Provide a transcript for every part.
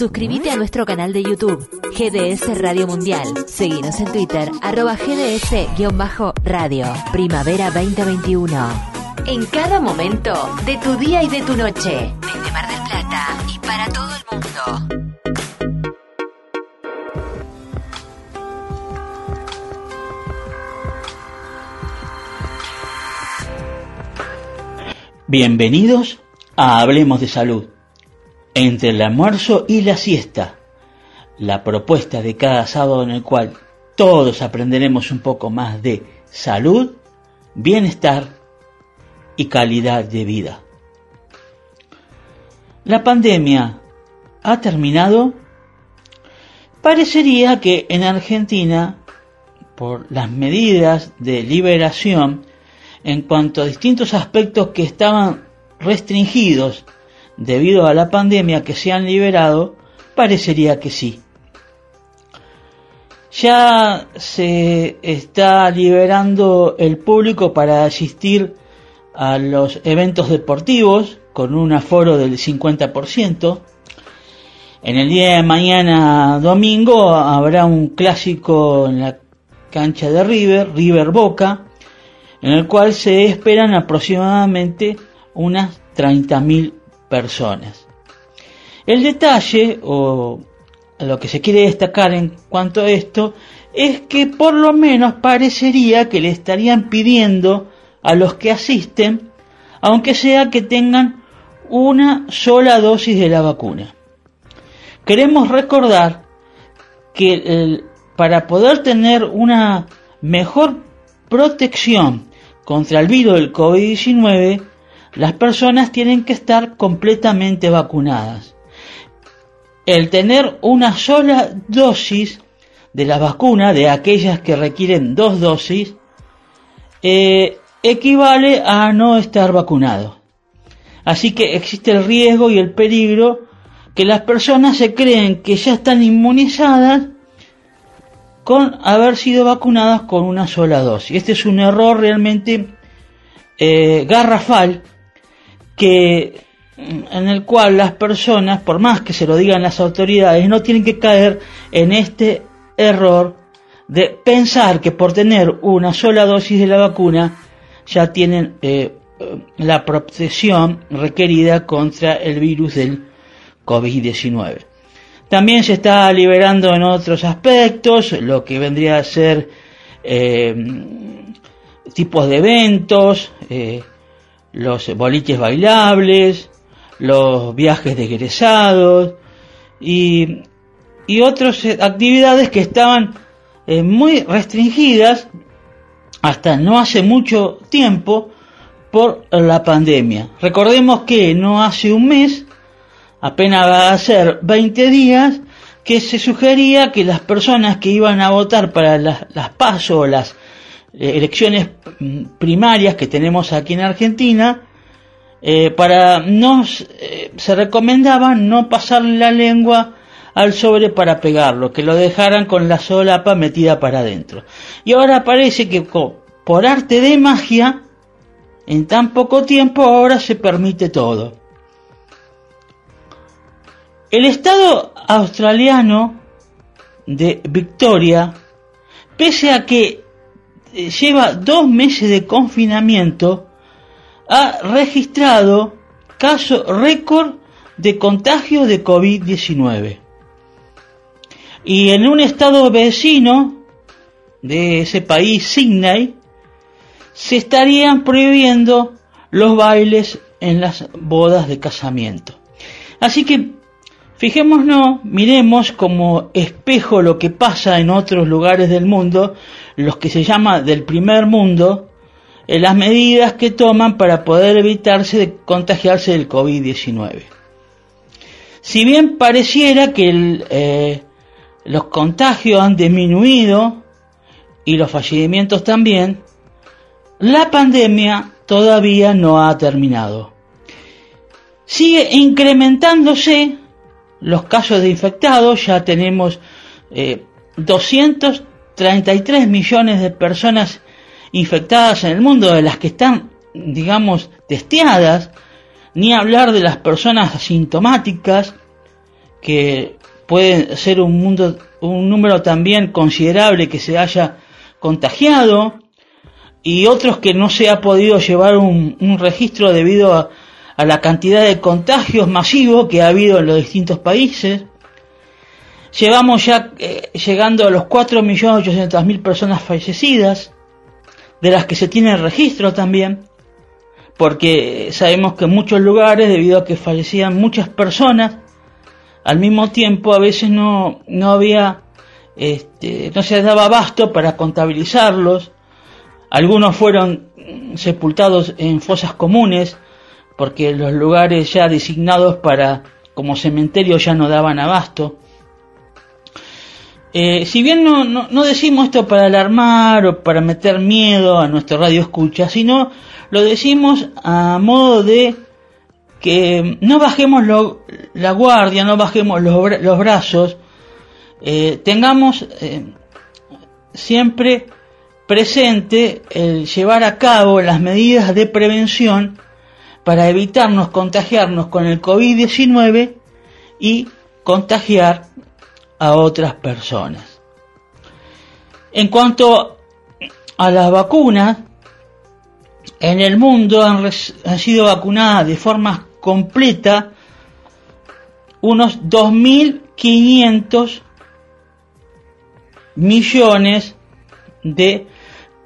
Suscríbete a nuestro canal de YouTube, GDS Radio Mundial. Seguinos en Twitter, arroba GDS-radio. Primavera 2021. En cada momento de tu día y de tu noche. Desde Mar del Plata y para todo el mundo. Bienvenidos a Hablemos de Salud. Entre el almuerzo y la siesta, la propuesta de cada sábado en el cual todos aprenderemos un poco más de salud, bienestar y calidad de vida. La pandemia ha terminado. Parecería que en Argentina, por las medidas de liberación, en cuanto a distintos aspectos que estaban restringidos debido a la pandemia que se han liberado, parecería que sí. Ya se está liberando el público para asistir a los eventos deportivos con un aforo del 50%. En el día de mañana domingo habrá un clásico en la cancha de River, River Boca, en el cual se esperan aproximadamente unas 30.000 personas. El detalle, o lo que se quiere destacar en cuanto a esto, es que por lo menos parecería que le estarían pidiendo a los que asisten, aunque sea que tengan una sola dosis de la vacuna. Queremos recordar que para poder tener una mejor protección contra el virus del COVID-19, las personas tienen que estar completamente vacunadas. El tener una sola dosis de la vacuna, de aquellas que requieren dos dosis, eh, equivale a no estar vacunado. Así que existe el riesgo y el peligro que las personas se creen que ya están inmunizadas con haber sido vacunadas con una sola dosis. Este es un error realmente eh, garrafal que en el cual las personas, por más que se lo digan las autoridades, no tienen que caer en este error de pensar que por tener una sola dosis de la vacuna ya tienen eh, la protección requerida contra el virus del COVID-19. También se está liberando en otros aspectos lo que vendría a ser eh, tipos de eventos, eh, los boliches bailables, los viajes de egresados y, y otras actividades que estaban eh, muy restringidas hasta no hace mucho tiempo por la pandemia. Recordemos que no hace un mes apenas va a ser 20 días que se sugería que las personas que iban a votar para las, las o las eh, elecciones mm, primarias que tenemos aquí en Argentina, eh, para no eh, se recomendaba no pasarle la lengua al sobre para pegarlo, que lo dejaran con la solapa metida para adentro. Y ahora parece que por arte de magia, en tan poco tiempo ahora se permite todo. El Estado australiano de Victoria, pese a que eh, lleva dos meses de confinamiento, ha registrado caso récord de contagio de COVID-19. Y en un estado vecino de ese país, Sydney, se estarían prohibiendo los bailes en las bodas de casamiento. Así que Fijémonos, miremos como espejo lo que pasa en otros lugares del mundo, los que se llama del primer mundo, en las medidas que toman para poder evitarse de contagiarse del COVID-19. Si bien pareciera que eh, los contagios han disminuido y los fallecimientos también, la pandemia todavía no ha terminado. Sigue incrementándose los casos de infectados, ya tenemos 233 eh, millones de personas infectadas en el mundo, de las que están, digamos, testeadas, ni hablar de las personas asintomáticas, que puede ser un, mundo, un número también considerable que se haya contagiado y otros que no se ha podido llevar un, registro debido a, la cantidad de contagios masivos que ha habido en los distintos países. Llevamos ya eh, llegando a los 4.800.000 personas fallecidas, de las que se tiene registro también, porque sabemos que en muchos lugares, debido a que fallecían muchas personas, al mismo tiempo a veces no, no había, este, no se daba abasto para contabilizarlos, algunos fueron sepultados en fosas comunes, porque los lugares ya designados para como cementerio ya no daban abasto. Eh, si bien no, no, decimos esto para alarmar o para meter miedo a nuestro radio escucha, sino lo decimos a modo de que no bajemos la guardia, no bajemos los, brazos, eh, tengamos eh, siempre presente el llevar a cabo las medidas de prevención para evitarnos contagiarnos con el COVID-19 y contagiar a otras personas. En cuanto a las vacunas, en el mundo han, han sido vacunadas de forma completa unos 2.500 millones de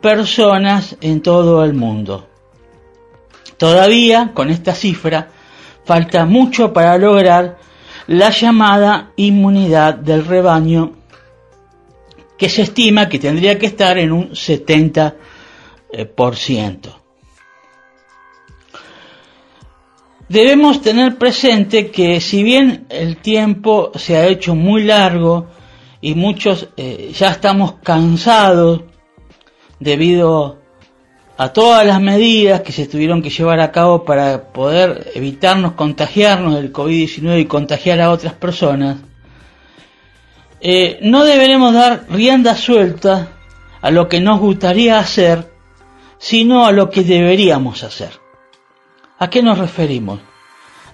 personas en todo el mundo. Todavía, con esta cifra, falta mucho para lograr la llamada inmunidad del rebaño, que se estima que tendría que estar en un 70%. Debemos tener presente que si bien el tiempo se ha hecho muy largo y muchos eh, ya estamos cansados debido a todas las medidas que se tuvieron que llevar a cabo para poder evitarnos contagiarnos del COVID-19 y contagiar a otras personas, eh, no deberemos dar rienda suelta a lo que nos gustaría hacer, sino a lo que deberíamos hacer. ¿A qué nos referimos?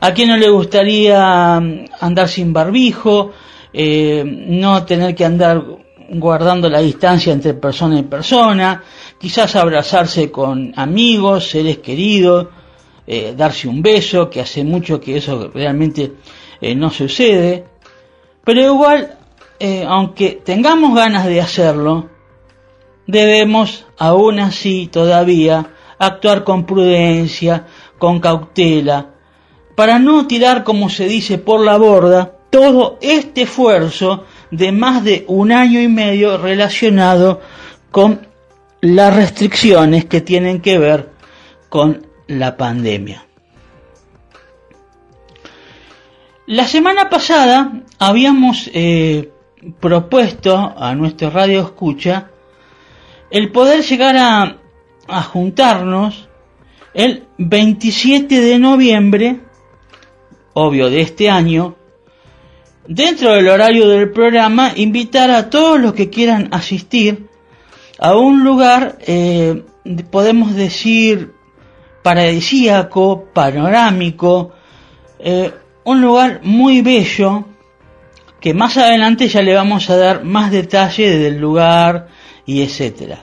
¿A quién no le gustaría andar sin barbijo, eh, no tener que andar guardando la distancia entre persona y persona, quizás abrazarse con amigos, seres queridos, eh, darse un beso, que hace mucho que eso realmente eh, no sucede, pero igual, aunque tengamos ganas de hacerlo, debemos aún así todavía actuar con prudencia, con cautela, para no tirar, como se dice, por la borda todo este esfuerzo de más de un año y medio relacionado con las restricciones que tienen que ver con la pandemia. La semana pasada habíamos eh, propuesto a nuestro radio escucha el poder llegar a, a juntarnos el 27 de noviembre, obvio de este año, dentro del horario del programa, invitar a todos los que quieran asistir a un lugar, eh, podemos decir, paradisíaco, panorámico, eh, un lugar muy bello, que más adelante ya le vamos a dar más detalle del lugar y etcétera.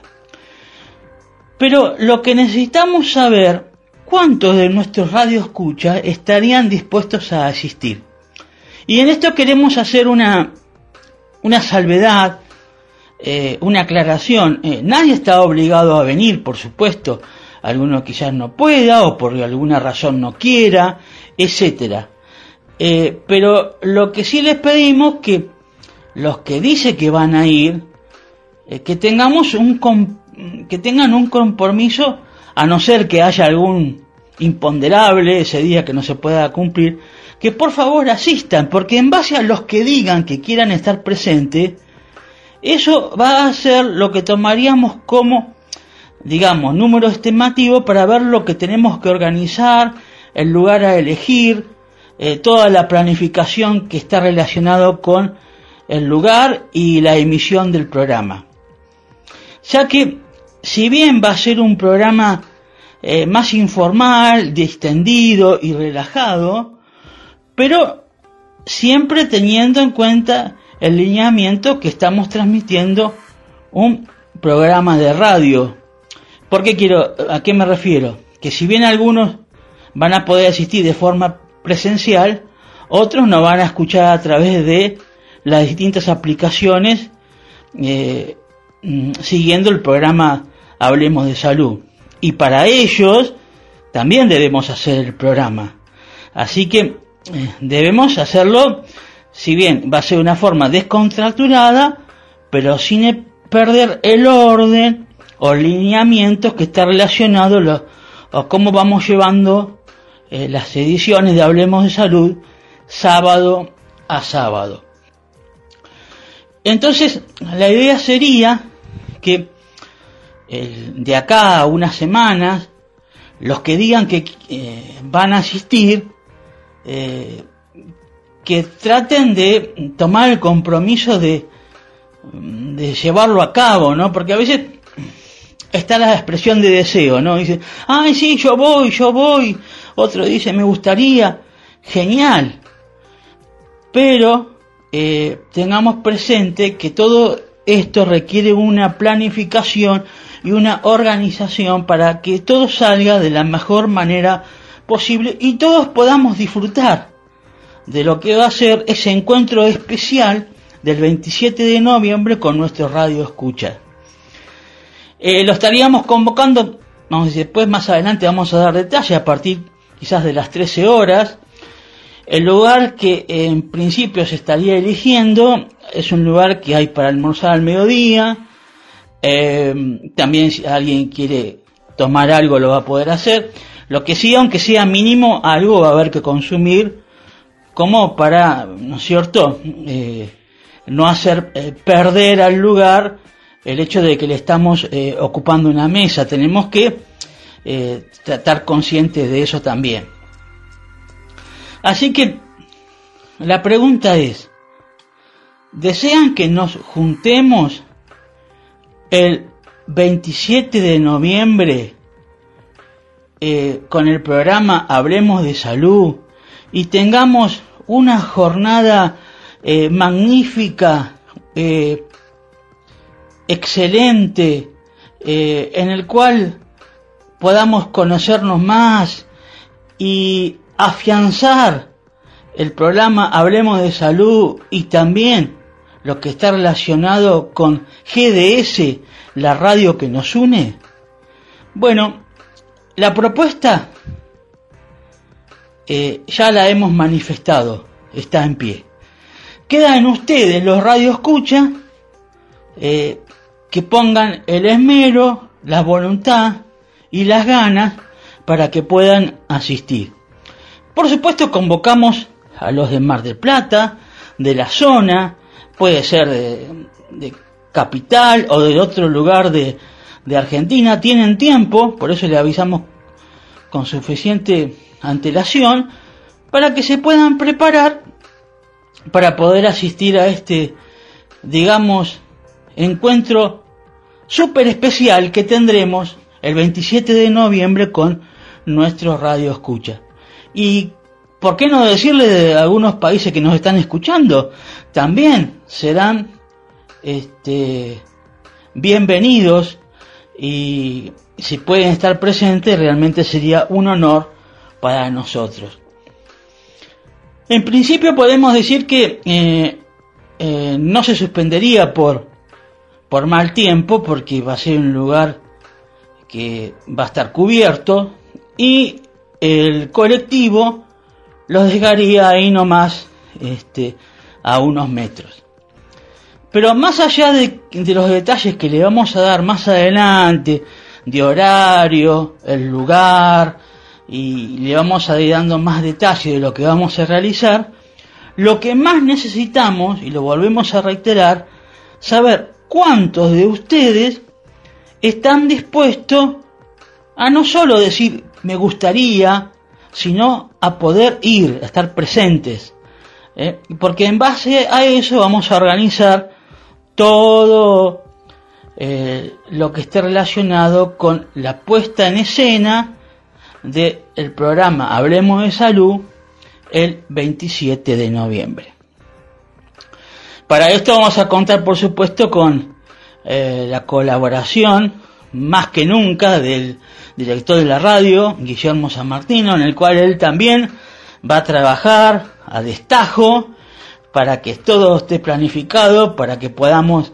Pero lo que necesitamos saber, ¿cuántos de nuestros radioescuchas estarían dispuestos a asistir? Y en esto queremos hacer una, una salvedad, eh, una aclaración. Eh, nadie está obligado a venir, por supuesto. Alguno quizás no pueda o por alguna razón no quiera, etcétera. Eh, pero lo que sí les pedimos que los que dicen que van a ir, que tengamos un, que tengan un compromiso, a no ser que haya algún imponderable ese día que no se pueda cumplir, que por favor asistan, porque en base a los que digan que quieran estar presentes, eso va a ser lo que tomaríamos como, digamos, número estimativo para ver lo que tenemos que organizar, el lugar a elegir, eh, toda la planificación que está relacionado con el lugar y la emisión del programa. Ya que si bien va a ser un programa eh, más informal, distendido y relajado, pero siempre teniendo en cuenta el lineamiento que estamos transmitiendo un programa de radio. ¿Por qué quiero, a qué me refiero? Que si bien algunos van a poder asistir de forma presencial, otros no van a escuchar a través de las distintas aplicaciones eh, mm, siguiendo el programa Hablemos de Salud. Y para ellos también debemos hacer el programa. Así que debemos hacerlo, si bien va a ser una forma descontracturada, pero sin perder el orden o lineamientos que está relacionado lo, o cómo vamos llevando eh, las ediciones de Hablemos de Salud sábado a sábado. Entonces, la idea sería que de acá a unas semanas, los que digan que eh, van a asistir, eh, que traten de tomar el compromiso de, de llevarlo a cabo, ¿no? Porque a veces está la expresión de deseo, ¿no? Dice, ay, sí, yo voy, yo voy. Otro dice, me gustaría. Genial. Pero eh, tengamos presente que todo esto requiere una planificación y una organización para que todo salga de la mejor manera posible y todos podamos disfrutar de lo que va a ser ese encuentro especial del 27 de noviembre con nuestro radio escucha. Eh, lo estaríamos convocando, vamos después más adelante vamos a dar detalle a partir quizás de las 13 horas. El lugar que en principio se estaría eligiendo es un lugar que hay para almorzar al mediodía, eh, también si alguien quiere tomar algo lo va a poder hacer. Lo que sí, aunque sea mínimo, algo va a haber que consumir como para, ¿no es cierto?, eh, no hacer eh, perder al lugar el hecho de que le estamos ocupando una mesa. Tenemos que tratar conscientes de eso también. Así que la pregunta es, ¿desean que nos juntemos el 27 de noviembre eh, con el programa Hablemos de Salud y tengamos una jornada eh, magnífica, eh, excelente, en el cual podamos conocernos más y afianzar el programa Hablemos de Salud y también lo que está relacionado con GDS, la radio que nos une? Bueno, la propuesta eh, ya la hemos manifestado, está en pie. Queda en ustedes, los radio escucha, eh, que pongan el esmero, la voluntad y las ganas para que puedan asistir. Por supuesto, convocamos a los de Mar del Plata, de la zona, puede ser de, capital o de otro lugar de, de Argentina, tienen tiempo, por eso le avisamos con suficiente antelación, para que se puedan preparar para poder asistir a este, digamos, encuentro súper especial que tendremos el 27 de noviembre con nuestro radio escucha. Y ¿por qué no decirle de algunos países que nos están escuchando? También serán este, bienvenidos y si pueden estar presentes realmente sería un honor para nosotros. En principio podemos decir que eh, eh, no se suspendería por, por mal tiempo porque va a ser un lugar que va a estar cubierto y el colectivo los dejaría ahí nomás este, a unos metros. Pero más allá de, los detalles que le vamos a dar más adelante, de horario, el lugar, y le vamos a ir dando más detalles de lo que vamos a realizar, lo que más necesitamos, y lo volvemos a reiterar, saber cuántos de ustedes están dispuestos a no solo decir me gustaría, sino a poder ir, a estar presentes. ¿eh? Porque en base a eso vamos a organizar todo eh, lo que esté relacionado con la puesta en escena del programa Hablemos de Salud el 27 de noviembre. Para esto vamos a contar, por supuesto, con eh, la colaboración, más que nunca, del director de la radio, Guillermo San Martino, en el cual él también va a trabajar a destajo para que todo esté planificado, para que podamos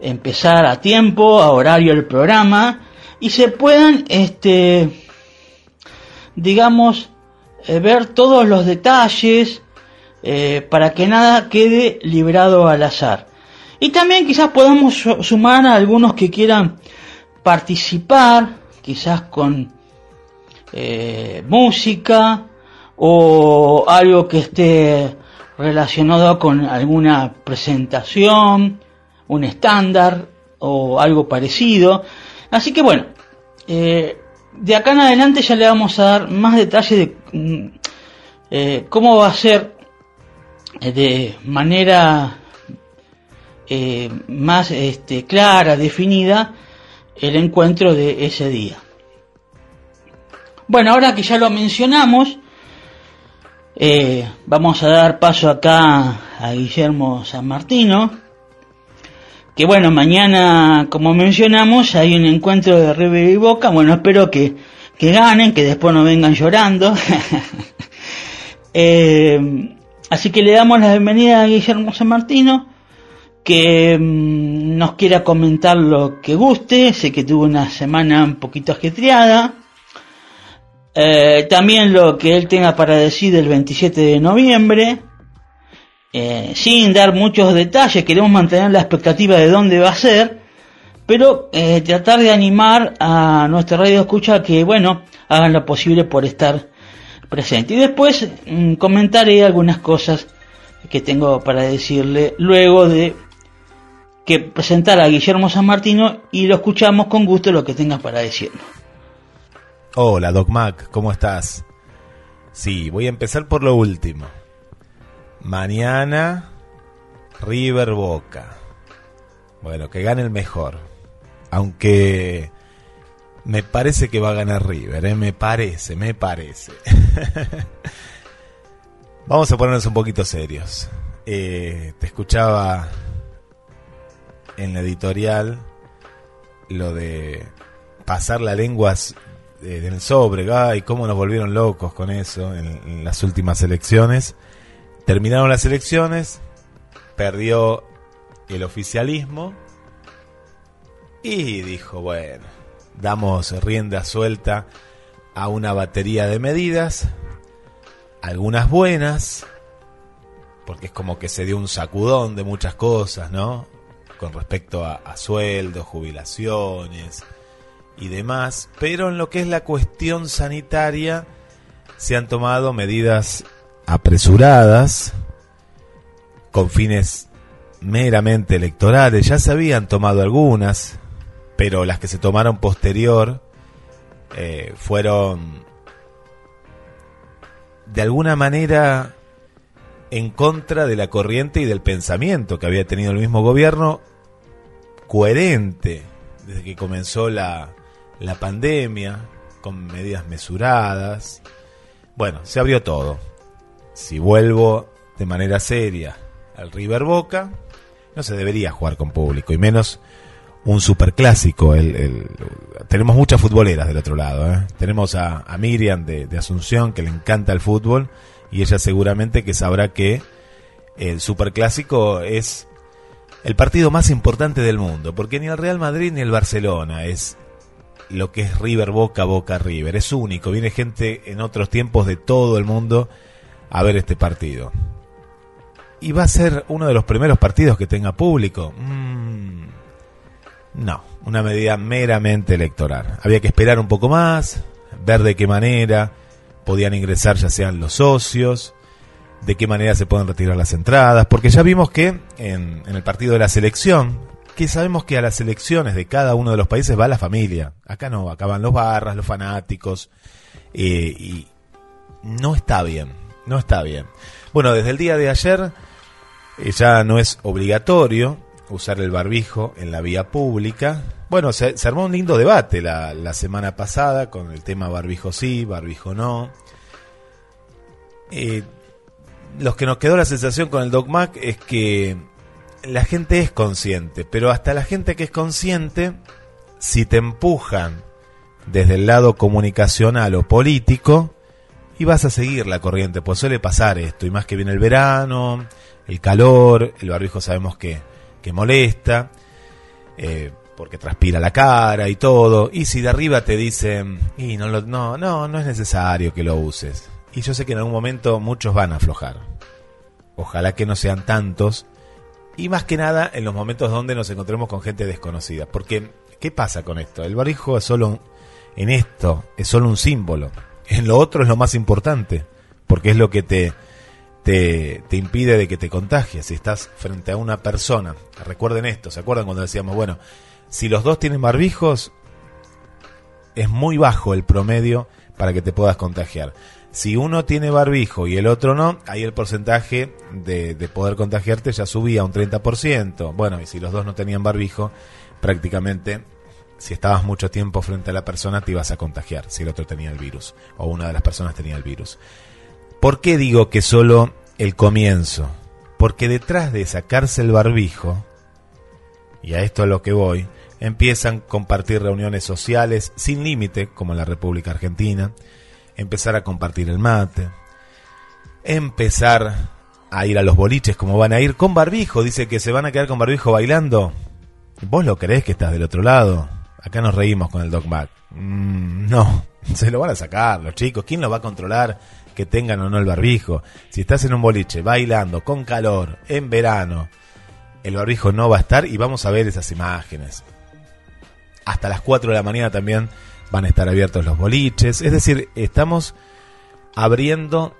empezar a tiempo, a horario el programa y se puedan, este, digamos, eh, ver todos los detalles eh, para que nada quede librado al azar. Y también quizás podamos sumar a algunos que quieran participar, quizás con eh, música o algo que esté relacionado con alguna presentación, un estándar o algo parecido. Así que bueno, eh, de acá en adelante ya le vamos a dar más detalles de mm, eh, cómo va a ser eh, de manera más este, clara, definida, el encuentro de ese día. Bueno, ahora que ya lo mencionamos, vamos a dar paso acá a Guillermo San Martino, que bueno, mañana, como mencionamos, hay un encuentro de River y Boca. Bueno, espero que, que ganen, que después no vengan llorando. eh, así que le damos la bienvenida a Guillermo San Martino, que mm, nos quiera comentar lo que guste. Sé que tuvo una semana un poquito ajetreada. Eh, también lo que él tenga para decir el 27 de noviembre. Eh, sin dar muchos detalles, queremos mantener la expectativa de dónde va a ser, pero eh, tratar de animar a nuestra radio escucha que, bueno, hagan lo posible por estar presente. Y después mm, comentaré algunas cosas que tengo para decirle luego de que presentar a Guillermo San Martino y lo escuchamos con gusto lo que tengas para decirnos. Hola, Doc Mac, ¿cómo estás? Sí, voy a empezar por lo último. Mañana, River Boca. Bueno, que gane el mejor. Aunque me parece que va a ganar River, ¿eh? me parece, me parece. Vamos a ponernos un poquito serios. Eh, te escuchaba en la editorial lo de pasar la lengua del sobre, y cómo nos volvieron locos con eso en las últimas elecciones. Terminaron las elecciones, perdió el oficialismo y dijo, bueno, damos rienda suelta a una batería de medidas, algunas buenas, porque es como que se dio un sacudón de muchas cosas, ¿no? Con respecto a, a sueldos, jubilaciones y demás, pero en lo que es la cuestión sanitaria se han tomado medidas apresuradas, con fines meramente electorales. Ya se habían tomado algunas, pero las que se tomaron posterior eh, fueron de alguna manera en contra de la corriente y del pensamiento que había tenido el mismo gobierno, coherente desde que comenzó la, la pandemia, con medidas mesuradas. Bueno, se abrió todo si vuelvo de manera seria al River Boca, no se debería jugar con público, y menos un superclásico. Tenemos muchas futboleras del otro lado. ¿eh? Tenemos a, Miriam de, Asunción, que le encanta el fútbol, y ella seguramente que sabrá que el superclásico es el partido más importante del mundo, porque ni el Real Madrid ni el Barcelona es lo que es River Boca, Boca River. Es único, viene gente en otros tiempos de todo el mundo a ver este partido. ¿Y va a ser uno de los primeros partidos que tenga público? Mm, no, una medida meramente electoral. Había que esperar un poco más, ver de qué manera podían ingresar ya sean los socios, de qué manera se pueden retirar las entradas, porque ya vimos que en, el partido de la selección, que sabemos que a las elecciones de cada uno de los países va la familia. Acá no, acá van los barras, los fanáticos, eh, y no está bien no está bien. Bueno, desde el día de ayer eh, ya no es obligatorio usar el barbijo en la vía pública. Bueno, se, armó un lindo debate la, semana pasada con el tema barbijo sí, barbijo no. eh, los que nos quedó la sensación con el DocMac es que la gente es consciente, pero hasta la gente que es consciente, si te empujan desde el lado comunicacional o político, y vas a seguir la corriente, pues suele pasar esto, y más que viene el verano, el calor, el barbijo sabemos que, que molesta, eh, porque transpira la cara y todo, y si de arriba te dicen, y no, no, no, no es necesario que lo uses, y yo sé que en algún momento muchos van a aflojar, ojalá que no sean tantos, y más que nada en los momentos donde nos encontremos con gente desconocida, porque ¿qué pasa con esto? El barbijo es solo, en esto, es solo un símbolo, en lo otro es lo más importante, porque es lo que te, te, te, impide de que te contagies. Si estás frente a una persona, recuerden esto, ¿se acuerdan cuando decíamos, bueno, si los dos tienen barbijos, es muy bajo el promedio para que te puedas contagiar. Si uno tiene barbijo y el otro no, ahí el porcentaje de, de poder contagiarte ya subía a un 30%. Bueno, y si los dos no tenían barbijo, prácticamente si estabas mucho tiempo frente a la persona te ibas a contagiar si el otro tenía el virus o una de las personas tenía el virus. ¿Por qué digo que solo el comienzo? Porque detrás de sacarse el barbijo, y a esto es lo que voy, empiezan a compartir reuniones sociales sin límite, como en la República Argentina, empezar a compartir el mate, empezar a ir a los boliches como van a ir con barbijo, dice que se van a quedar con barbijo bailando. ¿Vos lo creés que estás del otro lado? Acá nos reímos con el Doc Mac. Mm, no, se lo van a sacar los chicos. ¿Quién lo va a controlar que tengan o no el barbijo? Si estás en un boliche bailando con calor en verano, el barbijo no va a estar y vamos a ver esas imágenes. Hasta las 4 de la mañana también van a estar abiertos los boliches. Es decir, estamos abriendo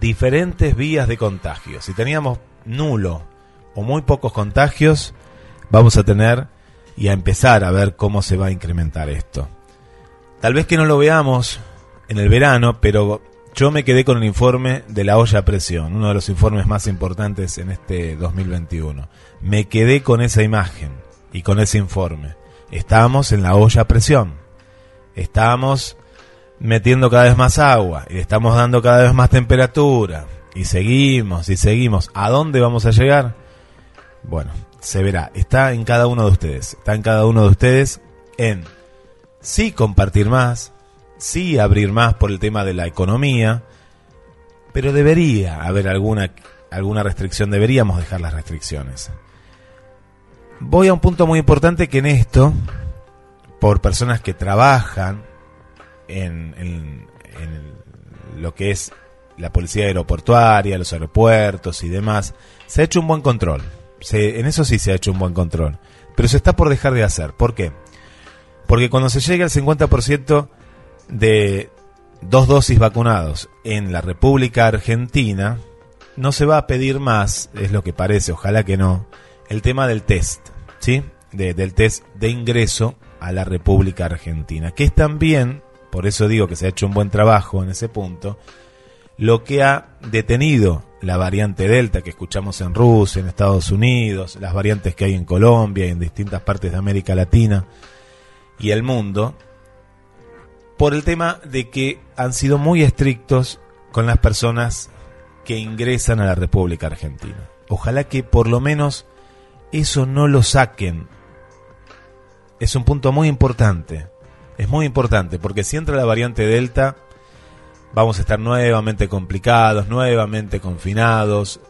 diferentes vías de contagio. Si teníamos nulo o muy pocos contagios, vamos a tener y a empezar a ver cómo se va a incrementar esto. Tal vez que no lo veamos en el verano, pero yo me quedé con el informe de la olla a presión, uno de los informes más importantes en este 2021. Me quedé con esa imagen y con ese informe. Estamos en la olla a presión. Estamos metiendo cada vez más agua y estamos dando cada vez más temperatura. Y seguimos y seguimos. ¿A dónde vamos a llegar? Bueno, se verá. Está en cada uno de ustedes. Está en cada uno de ustedes en sí compartir más, sí abrir más por el tema de la economía, pero debería haber alguna, alguna restricción, deberíamos dejar las restricciones. Voy a un punto muy importante que en esto, por personas que trabajan en, lo que es la policía aeroportuaria, los aeropuertos y demás, se ha hecho un buen control en eso sí se ha hecho un buen control. Pero se está por dejar de hacer. ¿Por qué? Porque cuando se llega al 50% de dos dosis vacunados en la República Argentina, no se va a pedir más, es lo que parece, ojalá que no, el tema del test, ¿sí? del test de ingreso a la República Argentina, que es también, por eso digo que se ha hecho un buen trabajo en ese punto, lo que ha detenido la variante Delta que escuchamos en Rusia, en Estados Unidos, las variantes que hay en Colombia y en distintas partes de América Latina y el mundo, por el tema de que han sido muy estrictos con las personas que ingresan a la República Argentina. Ojalá que por lo menos eso no lo saquen. Es un punto muy importante. Es muy importante porque si entra la variante Delta, vamos a estar nuevamente complicados, nuevamente confinados,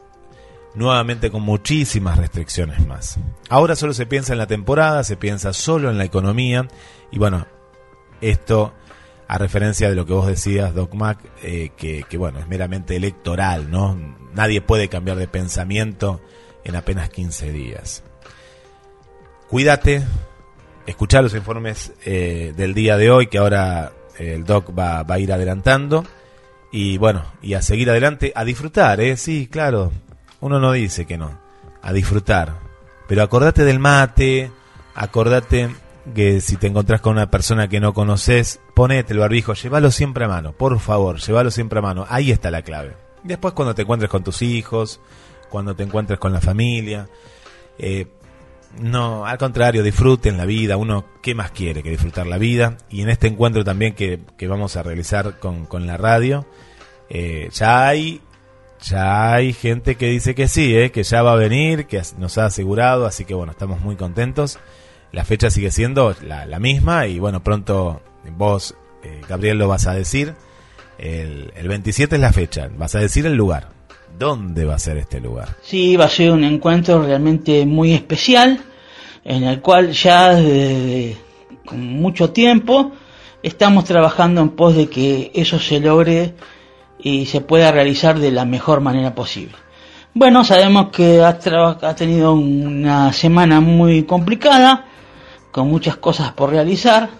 nuevamente con muchísimas restricciones más. Ahora solo se piensa en la temporada, se piensa solo en la economía y bueno, esto a referencia de lo que vos decías, Doc Mac, eh, que, que, bueno, es meramente electoral, ¿no? Nadie puede cambiar de pensamiento en apenas 15 días. Cuídate, escucha los informes eh, del día de hoy, que ahora el Doc va, va a ir adelantando. Y bueno, y a seguir adelante, a disfrutar, ¿eh? Sí, claro, uno no dice que no, a disfrutar. Pero acordate del mate, acordate que si te encontrás con una persona que no conoces, ponete el barbijo, llévalo siempre a mano, por favor, llévalo siempre a mano, ahí está la clave. Después cuando te encuentres con tus hijos, cuando te encuentres con la familia, eh, no, al contrario, disfruten la vida. Uno, ¿qué más quiere que disfrutar la vida? Y en este encuentro también que, que vamos a realizar con, con, la radio, eh, ya hay ya hay gente que dice que sí, eh, que ya va a venir, que nos ha asegurado, así que bueno, estamos muy contentos. La fecha sigue siendo la, la misma y bueno, pronto vos, eh, Gabriel, lo vas a decir. El, el 27 es la fecha, vas a decir el lugar. ¿Dónde va a ser este lugar? Sí, va a ser un encuentro realmente muy especial, en el cual ya desde con mucho tiempo estamos trabajando en pos de que eso se logre y se pueda realizar de la mejor manera posible. Bueno, sabemos que ha, ha tenido una semana muy complicada, con muchas cosas por realizar,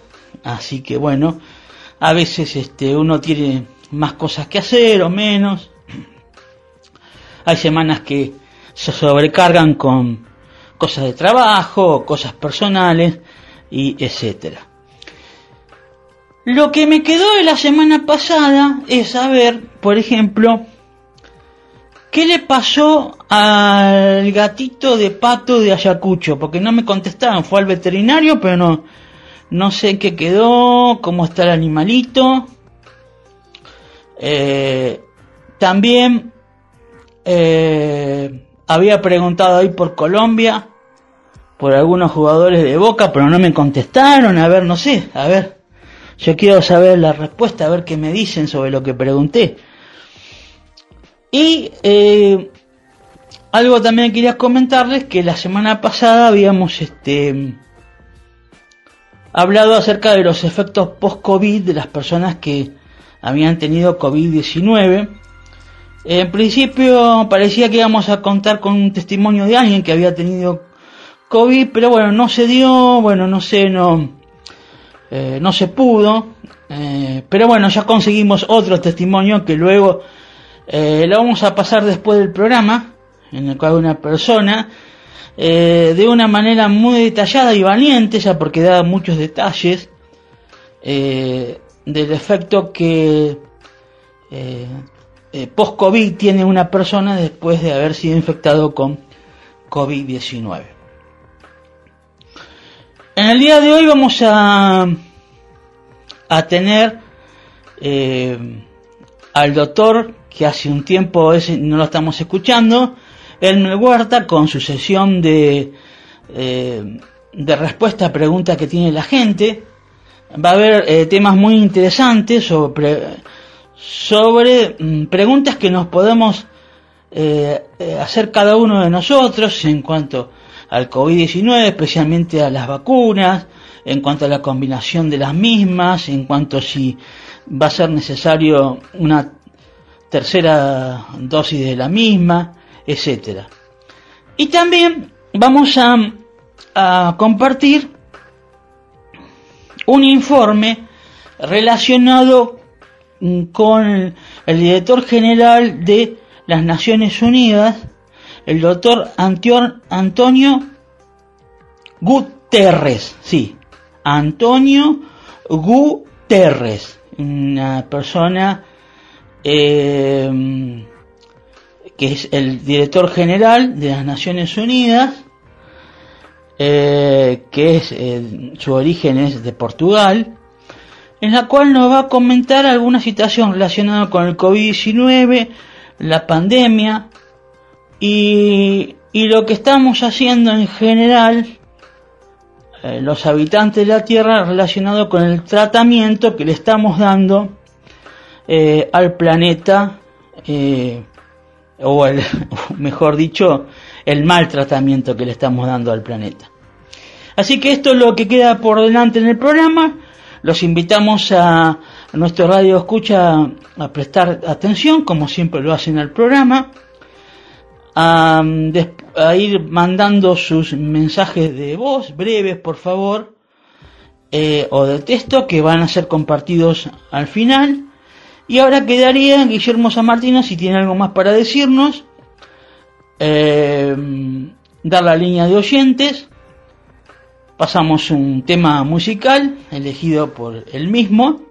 así que bueno, a veces este, uno tiene más cosas que hacer o menos, hay semanas que se sobrecargan con cosas de trabajo, cosas personales y etcétera. Lo que me quedó de la semana pasada es saber, por ejemplo, qué le pasó al gatito de pato de Ayacucho, porque no me contestaron, fue al veterinario, pero no, no sé qué quedó, cómo está el animalito. Eh, también eh, había preguntado ahí por Colombia, por algunos jugadores de Boca, pero no me contestaron. A ver, no sé, a ver. Yo quiero saber la respuesta, a ver qué me dicen sobre lo que pregunté. Y eh, algo también quería comentarles que la semana pasada habíamos este hablado acerca de los efectos post-COVID de las personas que habían tenido COVID-19 en principio parecía que íbamos a contar con un testimonio de alguien que había tenido COVID, pero bueno, no se dio, bueno, no sé, no, eh, no se pudo, eh, pero bueno, ya conseguimos otro testimonio que luego eh, lo vamos a pasar después del programa, en el cual una persona, de una manera muy detallada y valiente, ya porque da muchos detalles, del efecto que eh, post-COVID tiene una persona después de haber sido infectado con COVID-19. En el día de hoy vamos a, a tener eh, al doctor que hace un tiempo no lo estamos escuchando, Elmer Huerta, con su sesión de, eh, de respuesta a preguntas que tiene la gente. Va a haber temas muy interesantes sobre sobre mm, preguntas que nos podemos eh, eh, hacer cada uno de nosotros en cuanto al COVID-19, especialmente a las vacunas, en cuanto a la combinación de las mismas, en cuanto si va a ser necesario una tercera dosis de la misma, etcétera. Y también vamos a, a compartir un informe relacionado con el director general de las Naciones Unidas, el doctor Antonio Guterres, sí, Antonio Guterres, una persona eh, que es el director general de las Naciones Unidas, eh, que es eh, su origen es de Portugal, en la cual nos va a comentar alguna situación relacionada con el COVID-19, la pandemia y, y, lo que estamos haciendo en general eh, los habitantes de la Tierra relacionado con el tratamiento que le estamos dando eh, al planeta eh, o mejor dicho el mal tratamiento que le estamos dando al planeta. Así que esto es lo que queda por delante en el programa. Los invitamos a, nuestro radio escucha a prestar atención, como siempre lo hacen al programa, a, ir mandando sus mensajes de voz breves, por favor, eh, o de texto que van a ser compartidos al final. Y ahora quedaría Guillermo San Martino si tiene algo más para decirnos. Eh, dar la línea de oyentes pasamos un tema musical elegido por él mismo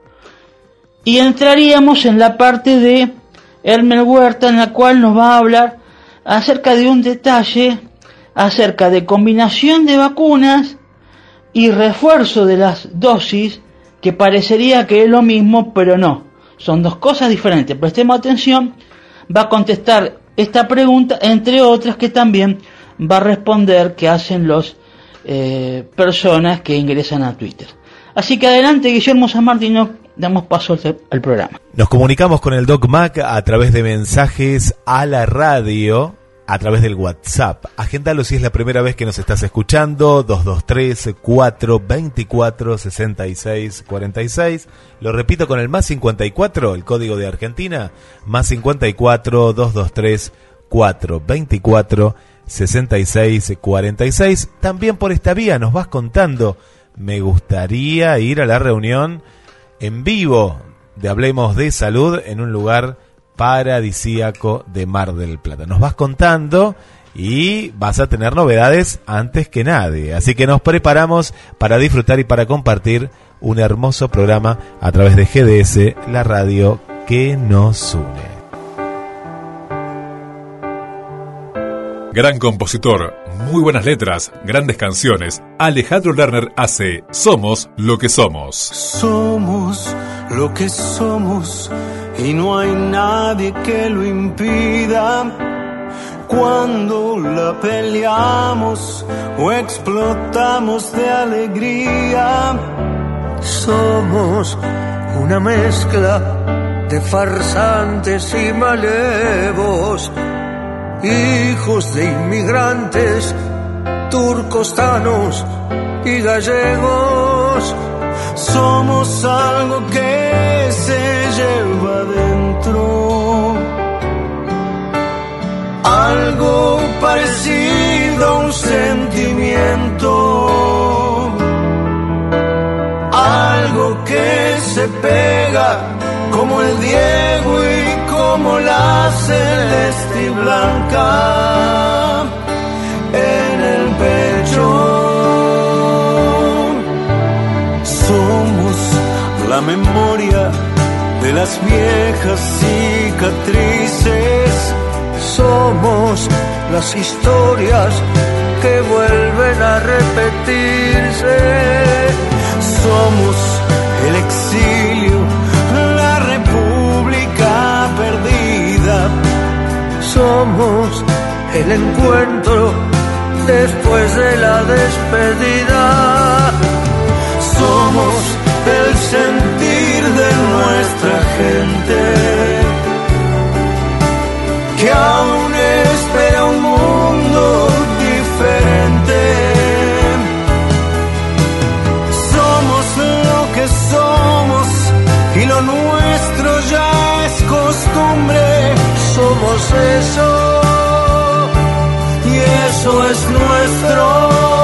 y entraríamos en la parte de Hermel Huerta en la cual nos va a hablar acerca de un detalle acerca de combinación de vacunas y refuerzo de las dosis que parecería que es lo mismo pero no Son dos cosas diferentes. Prestemos atención. Va a contestar esta pregunta, entre otras que también va a responder que hacen los eh, personas que ingresan a Twitter. Así que adelante, Guillermo San Martino, damos paso al, programa. Nos comunicamos con el Doc Mac a través de mensajes a la radio a través del WhatsApp. Agéndalo si es la primera vez que nos estás escuchando, 223-424-6646. Lo repito con el más 54, el código de Argentina, más 54-223-424-6646. También por esta vía nos vas contando, me gustaría ir a la reunión en vivo de Hablemos de Salud en un lugar paradisíaco de Mar del Plata. Nos vas contando y vas a tener novedades antes que nadie. Así que nos preparamos para disfrutar y para compartir un hermoso programa a través de GDS, la radio que nos une. Gran compositor, muy buenas letras, grandes canciones. Alejandro Lerner hace Somos lo que somos. Somos lo que somos y no hay nadie que lo impida. Cuando la peleamos o explotamos de alegría, somos una mezcla de farsantes y malevos, hijos de inmigrantes, turcostanos y gallegos. Somos algo que se lleva dentro. Algo parecido a un sentimiento. Algo que se pega como el Diego y como la celeste blanca en el pecho. Somos la memoria de las viejas cicatrices. Somos las historias que vuelven a repetirse. Somos el exilio, Somos el encuentro después de la despedida. Somos el sentir de nuestra gente que aún Somos eso y eso es nuestro.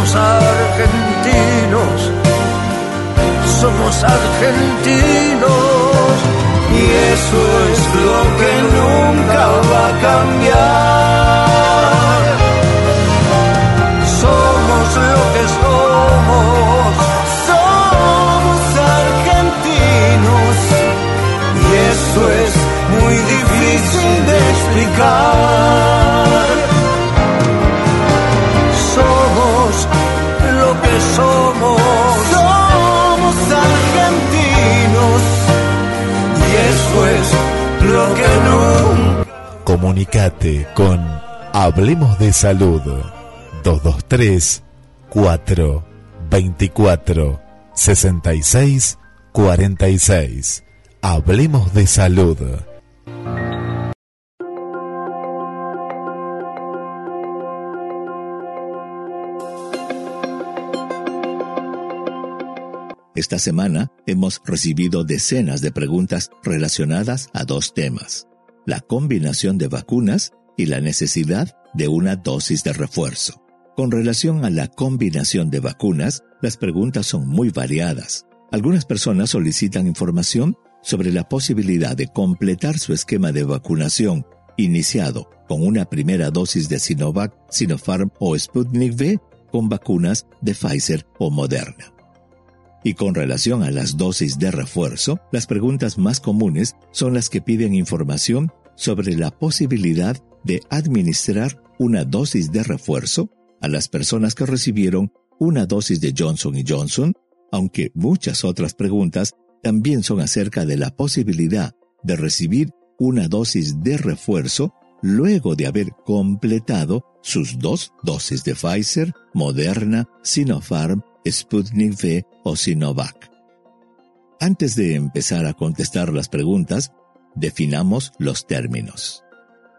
Somos argentinos, somos argentinos. Y eso es lo que nunca va a cambiar. Somos lo que somos, somos argentinos. Y eso es muy difícil de explicar. Somos. Somos argentinos. Y eso es lo que nunca. Comunicate con Hablemos de Salud 223 4 24 66 46. Hablemos de Salud. Esta semana hemos recibido decenas de preguntas relacionadas a dos temas, la combinación de vacunas y la necesidad de una dosis de refuerzo. Con relación a la combinación de vacunas, las preguntas son muy variadas. Algunas personas solicitan información sobre la posibilidad de completar su esquema de vacunación iniciado con una primera dosis de Sinovac, Sinopharm o Sputnik V con vacunas de Pfizer o Moderna. Y con relación a las dosis de refuerzo, las preguntas más comunes son las que piden información sobre la posibilidad de administrar una dosis de refuerzo a las personas que recibieron una dosis de Johnson Johnson, aunque muchas otras preguntas también son acerca de la posibilidad de recibir una dosis de refuerzo luego de haber completado sus dos dosis de Pfizer, Moderna, Sinopharm, Sputnik V o Sinovac. Antes de empezar a contestar las preguntas, definamos los términos.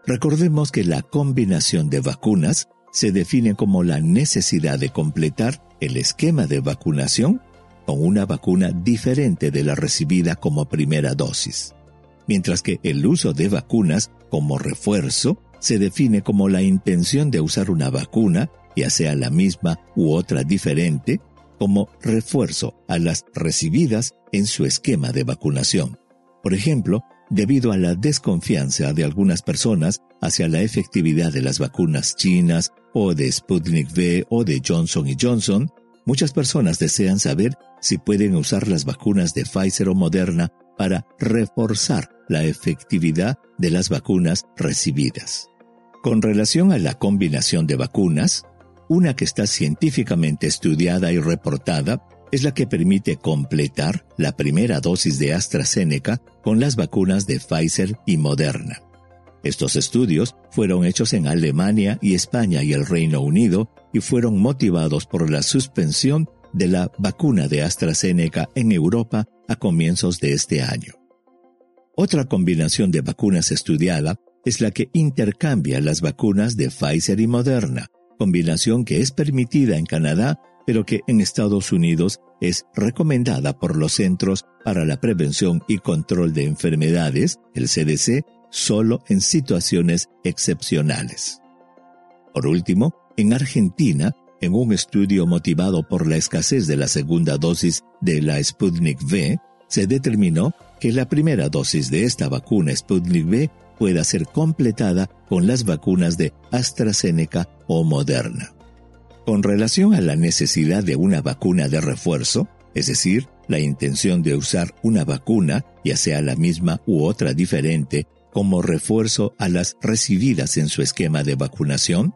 Recordemos que la combinación de vacunas se define como la necesidad de completar el esquema de vacunación con una vacuna diferente de la recibida como primera dosis, mientras que el uso de vacunas como refuerzo se define como la intención de usar una vacuna, ya sea la misma u otra diferente, como refuerzo a las recibidas en su esquema de vacunación. Por ejemplo, debido a la desconfianza de algunas personas hacia la efectividad de las vacunas chinas o de Sputnik V o de Johnson Johnson, muchas personas desean saber si pueden usar las vacunas de Pfizer o Moderna para reforzar la efectividad de las vacunas recibidas. Con relación a la combinación de vacunas, una que está científicamente estudiada y reportada es la que permite completar la primera dosis de AstraZeneca con las vacunas de Pfizer y Moderna. Estos estudios fueron hechos en Alemania y España y el Reino Unido y fueron motivados por la suspensión de la vacuna de AstraZeneca en Europa a comienzos de este año. Otra combinación de vacunas estudiada es la que intercambia las vacunas de Pfizer y Moderna, combinación que es permitida en Canadá, pero que en Estados Unidos es recomendada por los Centros para la Prevención y Control de Enfermedades, el CDC, solo en situaciones excepcionales. Por último, en Argentina, en un estudio motivado por la escasez de la segunda dosis de la Sputnik V, se determinó que la primera dosis de esta vacuna Sputnik V pueda ser completada con las vacunas de AstraZeneca o Moderna. Con relación a la necesidad de una vacuna de refuerzo, es decir, la intención de usar una vacuna, ya sea la misma u otra diferente, como refuerzo a las recibidas en su esquema de vacunación,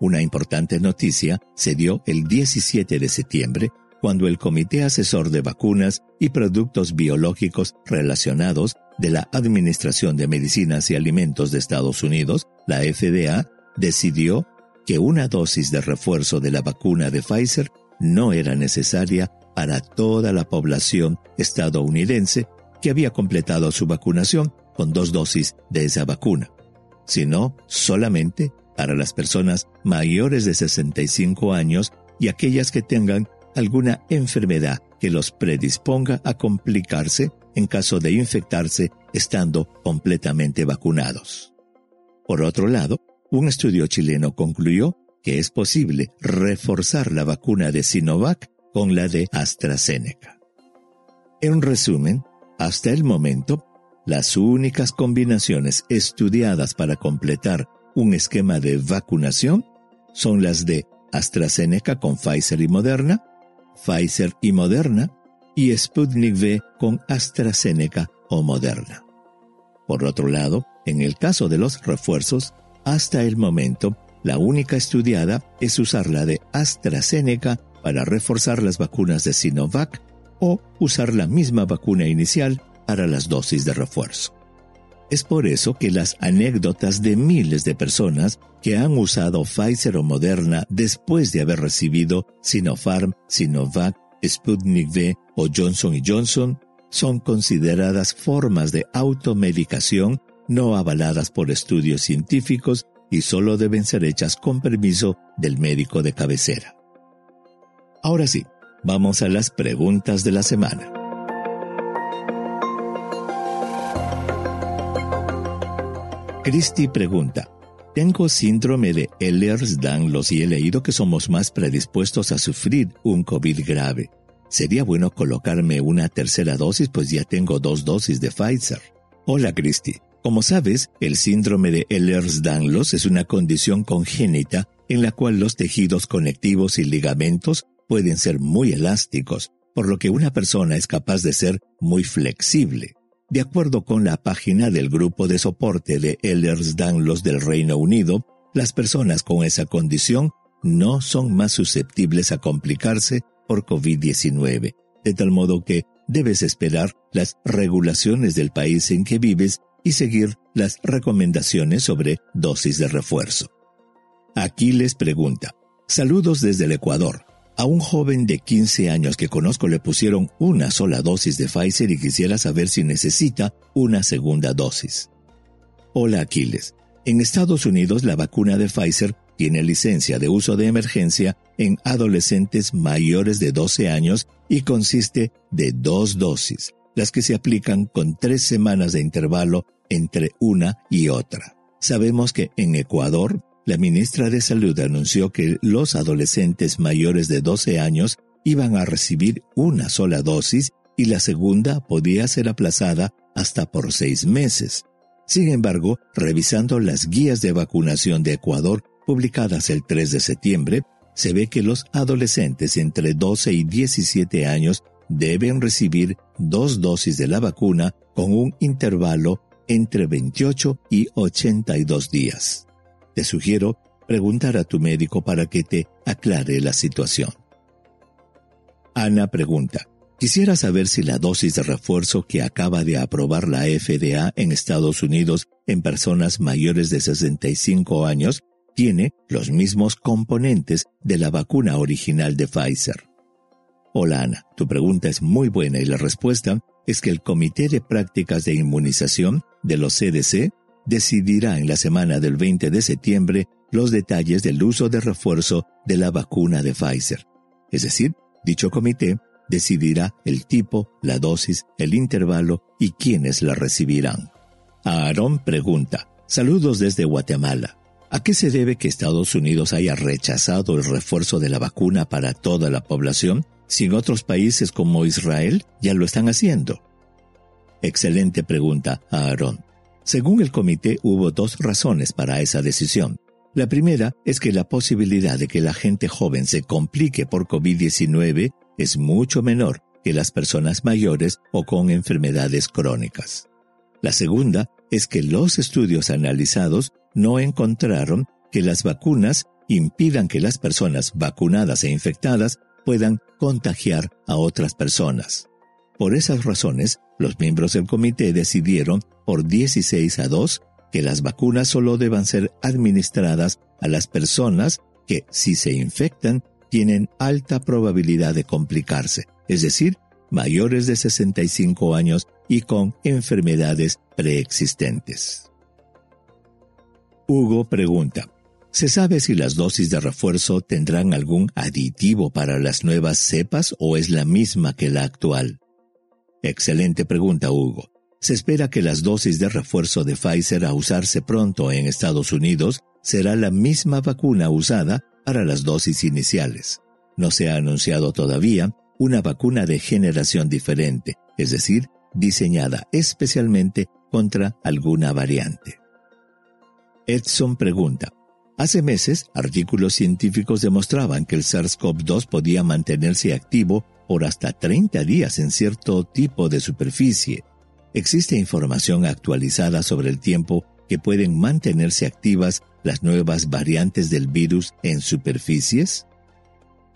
una importante noticia se dio el 17 de septiembre cuando el Comité Asesor de Vacunas y Productos Biológicos Relacionados de la Administración de Medicinas y Alimentos de Estados Unidos, la FDA, decidió que una dosis de refuerzo de la vacuna de Pfizer no era necesaria para toda la población estadounidense que había completado su vacunación con dos dosis de esa vacuna, sino solamente para las personas mayores de 65 años y aquellas que tengan alguna enfermedad que los predisponga a complicarse en caso de infectarse estando completamente vacunados. Por otro lado, un estudio chileno concluyó que es posible reforzar la vacuna de Sinovac con la de AstraZeneca. En resumen, hasta el momento, las únicas combinaciones estudiadas para completar un esquema de vacunación son las de AstraZeneca con Pfizer y Moderna, Pfizer y Moderna y Sputnik V con AstraZeneca o Moderna. Por otro lado, en el caso de los refuerzos, hasta el momento, la única estudiada es usar la de AstraZeneca para reforzar las vacunas de Sinovac o usar la misma vacuna inicial para las dosis de refuerzo. Es por eso que las anécdotas de miles de personas que han usado Pfizer o Moderna después de haber recibido Sinopharm, Sinovac, Sputnik V o Johnson Johnson son consideradas formas de automedicación no avaladas por estudios científicos y solo deben ser hechas con permiso del médico de cabecera. Ahora sí, vamos a las preguntas de la semana. Christy pregunta, tengo síndrome de Ehlers-Danlos y he leído que somos más predispuestos a sufrir un COVID grave. Sería bueno colocarme una tercera dosis pues ya tengo dos dosis de Pfizer. Hola Christy, Como sabes, el síndrome de Ehlers-Danlos es una condición congénita en la cual los tejidos conectivos y ligamentos pueden ser muy elásticos, por lo que una persona es capaz de ser muy flexible. De acuerdo con la página del grupo de soporte de Ehlers-Danlos del Reino Unido, las personas con esa condición no son más susceptibles a complicarse por COVID-19, de tal modo que debes esperar las regulaciones del país en que vives y seguir las recomendaciones sobre dosis de refuerzo. Aquí les pregunta, saludos desde el Ecuador. A un joven de 15 años que conozco le pusieron una sola dosis de Pfizer y quisiera saber si necesita una segunda dosis. Hola Aquiles. En Estados Unidos la vacuna de Pfizer tiene licencia de uso de emergencia en adolescentes mayores de 12 años y consiste de dos dosis, las que se aplican con tres semanas de intervalo entre una y otra. Sabemos que en Ecuador la ministra de Salud anunció que los adolescentes mayores de 12 años iban a recibir una sola dosis y la segunda podía ser aplazada hasta por seis meses. Sin embargo, revisando las guías de vacunación de Ecuador publicadas el 3 de septiembre, se ve que los adolescentes entre 12 y 17 años deben recibir dos dosis de la vacuna con un intervalo entre 28 y 82 días te sugiero preguntar a tu médico para que te aclare la situación. Ana pregunta, quisiera saber si la dosis de refuerzo que acaba de aprobar la FDA en Estados Unidos en personas mayores de 65 años tiene los mismos componentes de la vacuna original de Pfizer. Hola Ana, tu pregunta es muy buena y la respuesta es que el Comité de Prácticas de Inmunización de los CDC decidirá en la semana del 20 de septiembre los detalles del uso de refuerzo de la vacuna de Pfizer. Es decir, dicho comité decidirá el tipo, la dosis, el intervalo y quiénes la recibirán. Aarón pregunta, saludos desde Guatemala. ¿A qué se debe que Estados Unidos haya rechazado el refuerzo de la vacuna para toda la población si en otros países como Israel ya lo están haciendo? Excelente pregunta, Aarón. Según el comité, hubo dos razones para esa decisión. La primera es que la posibilidad de que la gente joven se complique por COVID-19 es mucho menor que las personas mayores o con enfermedades crónicas. La segunda es que los estudios analizados no encontraron que las vacunas impidan que las personas vacunadas e infectadas puedan contagiar a otras personas. Por esas razones, los miembros del comité decidieron por 16 a 2 que las vacunas solo deban ser administradas a las personas que, si se infectan, tienen alta probabilidad de complicarse, es decir, mayores de 65 años y con enfermedades preexistentes. Hugo pregunta, ¿se sabe si las dosis de refuerzo tendrán algún aditivo para las nuevas cepas o es la misma que la actual? Excelente pregunta, Hugo. Se espera que las dosis de refuerzo de Pfizer a usarse pronto en Estados Unidos será la misma vacuna usada para las dosis iniciales. No se ha anunciado todavía una vacuna de generación diferente, es decir, diseñada especialmente contra alguna variante. Edson pregunta, Hace meses, artículos científicos demostraban que el SARS-CoV-2 podía mantenerse activo por hasta 30 días en cierto tipo de superficie. ¿Existe información actualizada sobre el tiempo que pueden mantenerse activas las nuevas variantes del virus en superficies?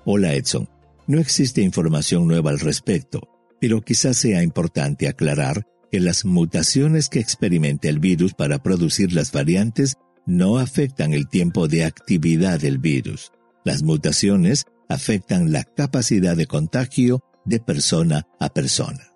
Hola Edson, no existe información nueva al respecto, pero quizás sea importante aclarar que las mutaciones que experimenta el virus para producir las variantes no afectan el tiempo de actividad del virus. Las mutaciones afectan la capacidad de contagio de persona a persona.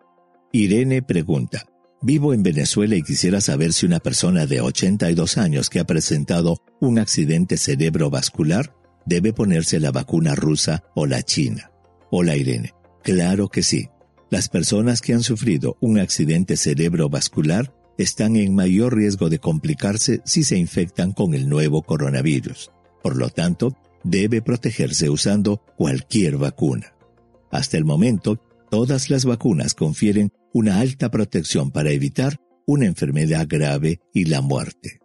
Irene pregunta, vivo en Venezuela y quisiera saber si una persona de 82 años que ha presentado un accidente cerebrovascular debe ponerse la vacuna rusa o la china. Hola Irene, claro que sí. Las personas que han sufrido un accidente cerebrovascular están en mayor riesgo de complicarse si se infectan con el nuevo coronavirus. Por lo tanto, debe protegerse usando cualquier vacuna. Hasta el momento, todas las vacunas confieren una alta protección para evitar una enfermedad grave y la muerte.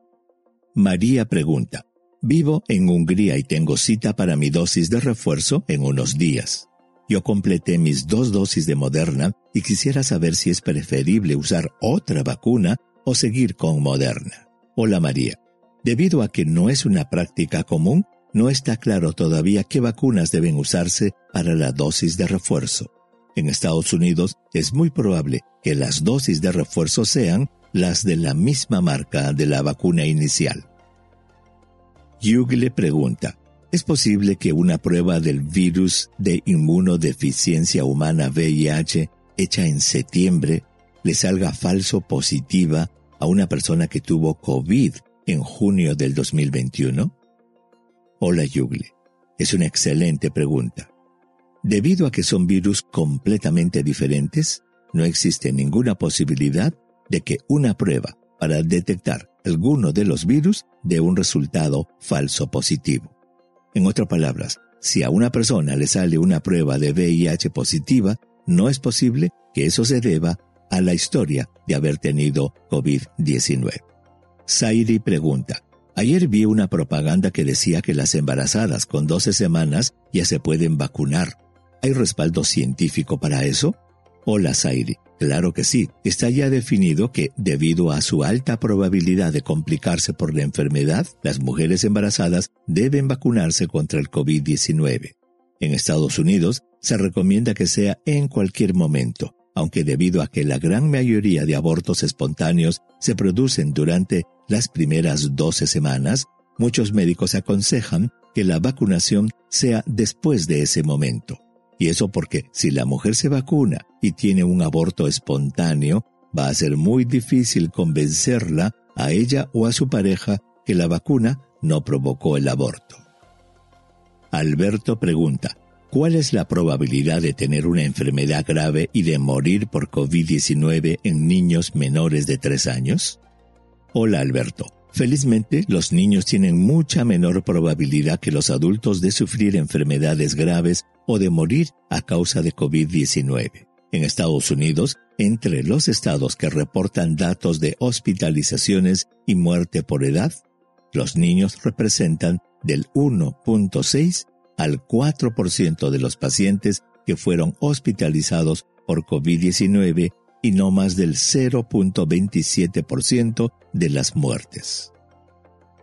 María pregunta, Vivo en Hungría y tengo cita para mi dosis de refuerzo en unos días. Yo completé mis dos dosis de Moderna y quisiera saber si es preferible usar otra vacuna o seguir con Moderna. Hola María. Debido a que no es una práctica común, no está claro todavía qué vacunas deben usarse para la dosis de refuerzo. En Estados Unidos es muy probable que las dosis de refuerzo sean las de la misma marca de la vacuna inicial. Hugh le pregunta, ¿es posible que una prueba del virus de inmunodeficiencia humana VIH hecha en septiembre le salga falso positiva a una persona que tuvo COVID en junio del 2021? Hola Yugle, es una excelente pregunta. Debido a que son virus completamente diferentes, no existe ninguna posibilidad de que una prueba para detectar alguno de los virus dé un resultado falso positivo. En otras palabras, si a una persona le sale una prueba de VIH positiva, no es posible que eso se deba a la historia de haber tenido COVID-19. Sairi pregunta, ayer vi una propaganda que decía que las embarazadas con 12 semanas ya se pueden vacunar. ¿Hay respaldo científico para eso? Hola, Zairi. Claro que sí. Está ya definido que, debido a su alta probabilidad de complicarse por la enfermedad, las mujeres embarazadas deben vacunarse contra el COVID-19. En Estados Unidos, se recomienda que sea en cualquier momento, aunque debido a que la gran mayoría de abortos espontáneos se producen durante las primeras 12 semanas, muchos médicos aconsejan que la vacunación sea después de ese momento. Y eso porque si la mujer se vacuna y tiene un aborto espontáneo, va a ser muy difícil convencerla a ella o a su pareja que la vacuna no provocó el aborto. Alberto pregunta, ¿cuál es la probabilidad de tener una enfermedad grave y de morir por COVID-19 en niños menores de 3 años? Hola Alberto. Felizmente, los niños tienen mucha menor probabilidad que los adultos de sufrir enfermedades graves o de morir a causa de COVID-19. En Estados Unidos, entre los estados que reportan datos de hospitalizaciones y muerte por edad, los niños representan del 1.6 al 4% de los pacientes que fueron hospitalizados por COVID-19 y no más del 0.27% de las muertes.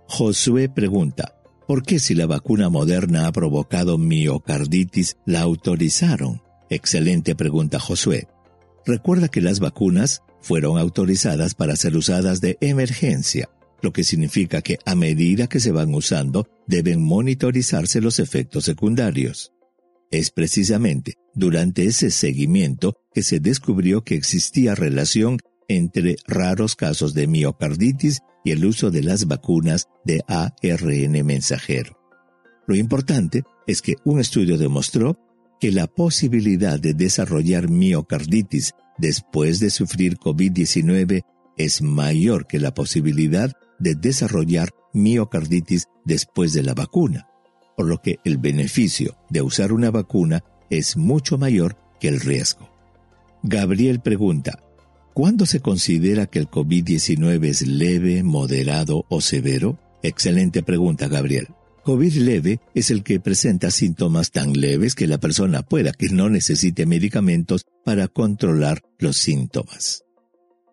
Josué pregunta, ¿por qué si la vacuna moderna ha provocado miocarditis la autorizaron? Excelente pregunta Josué. Recuerda que las vacunas fueron autorizadas para ser usadas de emergencia, lo que significa que a medida que se van usando deben monitorizarse los efectos secundarios. Es precisamente durante ese seguimiento que se descubrió que existía relación entre raros casos de miocarditis y el uso de las vacunas de ARN mensajero. Lo importante es que un estudio demostró que la posibilidad de desarrollar miocarditis después de sufrir COVID-19 es mayor que la posibilidad de desarrollar miocarditis después de la vacuna por lo que el beneficio de usar una vacuna es mucho mayor que el riesgo. Gabriel pregunta, ¿cuándo se considera que el COVID-19 es leve, moderado o severo? Excelente pregunta, Gabriel. COVID leve es el que presenta síntomas tan leves que la persona pueda que no necesite medicamentos para controlar los síntomas.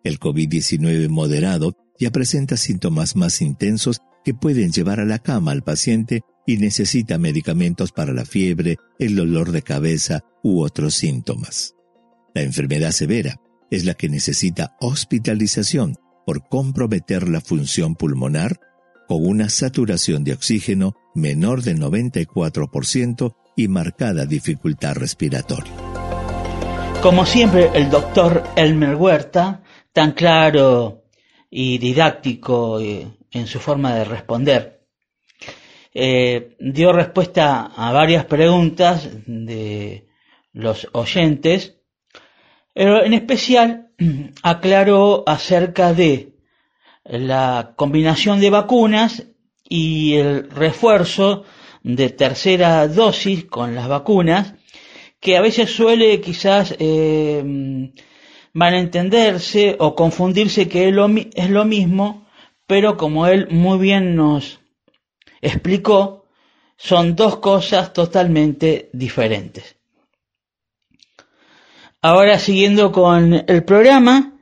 El COVID-19 moderado ya presenta síntomas más intensos que pueden llevar a la cama al paciente y necesita medicamentos para la fiebre, el dolor de cabeza u otros síntomas. La enfermedad severa es la que necesita hospitalización por comprometer la función pulmonar con una saturación de oxígeno menor del 94% y marcada dificultad respiratoria. Como siempre, el doctor Elmer Huerta, tan claro y didáctico eh, en su forma de responder eh, dio respuesta a varias preguntas de los oyentes, pero en especial aclaró acerca de la combinación de vacunas y el refuerzo de tercera dosis con las vacunas, que a veces suele quizás eh, van a entenderse o confundirse que es lo mismo, pero como él muy bien nos explicó, son dos cosas totalmente diferentes. Ahora siguiendo con el programa,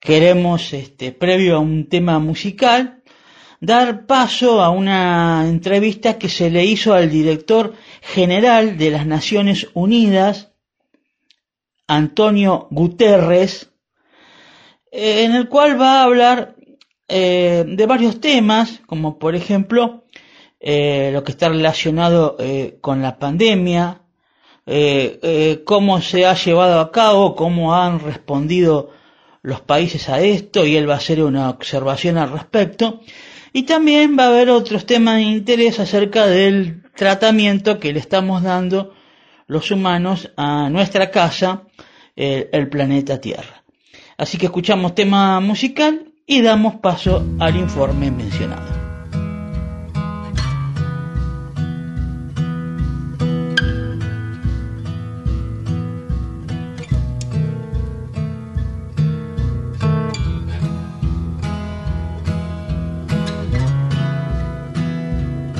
queremos, este, previo a un tema musical, dar paso a una entrevista que se le hizo al director general de las Naciones Unidas, Antonio Guterres, eh, en el cual va a hablar eh, de varios temas, como por ejemplo eh, lo que está relacionado con la pandemia, cómo se ha llevado a cabo, cómo han respondido los países a esto, y él va a hacer una observación al respecto. Y también va a haber otros temas de interés acerca del tratamiento que le estamos dando los humanos a nuestra casa, el, planeta Tierra. Así que escuchamos tema musical y damos paso al informe mencionado.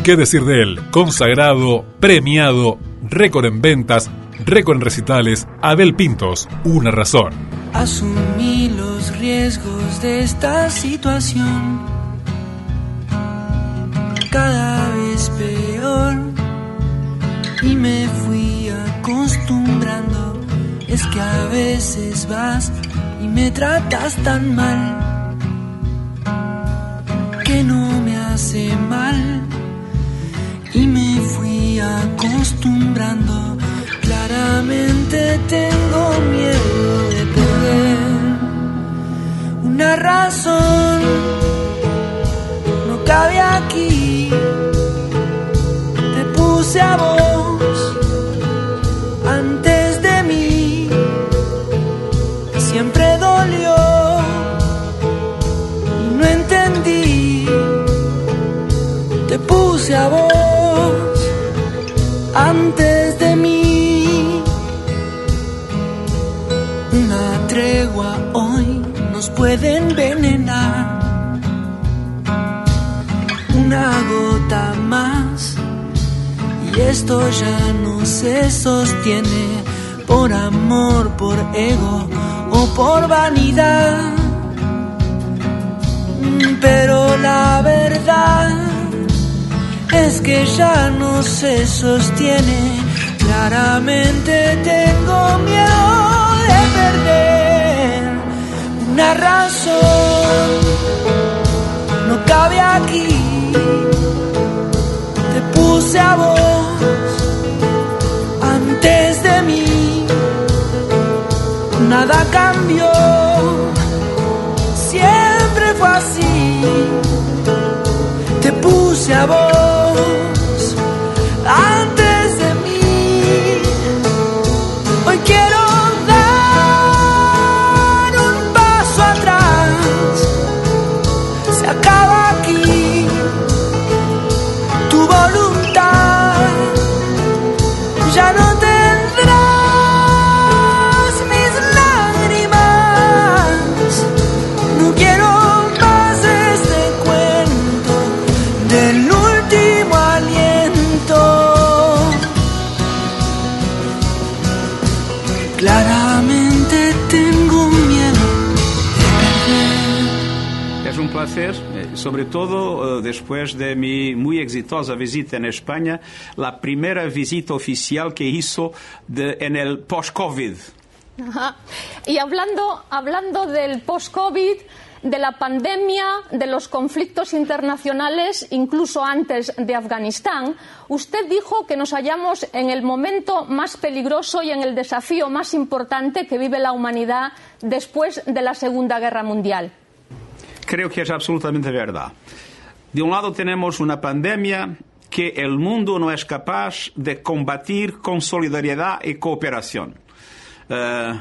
¿Qué decir de él? Consagrado, premiado, récord en ventas, récord en recitales, Abel Pintos, una razón. Asumí los riesgos de esta situación, cada vez peor, y me fui acostumbrando. Es que a veces vas y me tratas tan mal que no me hace mal y me fui acostumbrando. Claramente tengo miedo de perder una razón. No cabe aquí. Te puse a vos antes de mí. Siempre dolió y no entendí. Te puse a vos antes de mí. Una tregua hoy nos puede envenenar. Una gota más y esto ya no se sostiene por amor, por ego o por vanidad. Pero la verdad es que ya no se sostiene. Claramente tengo miedo de perder una razón. No cabe aquí. Te puse a vos antes de mí. Nada cambió. Siempre fue así. Puse a vos. Sobre todo eh, después de mi muy exitosa visita en España, la primera visita oficial que hizo en el post-COVID. Y hablando, hablando del post-COVID, de la pandemia, de los conflictos internacionales, incluso antes de Afganistán, usted dijo que nos hallamos en el momento más peligroso y en el desafío más importante que vive la humanidad después de la Segunda Guerra Mundial creo que es absolutamente verdad. De un lado tenemos una pandemia que el mundo no es capaz de combatir con solidaridad y cooperación. Eh,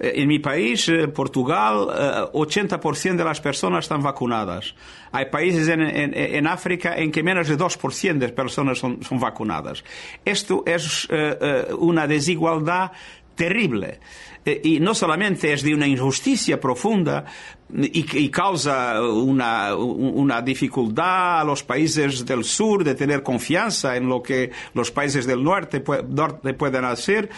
en mi país, eh, Portugal, 80% eh, de las personas están vacunadas. Hay países en, África en que menos de 2% de personas son, vacunadas. Esto es una desigualdad terrible. Y no solamente es de una injusticia profunda y, y causa una, una, dificultad a los países del sur de tener confianza en lo que los países del norte, norte pueden hacer,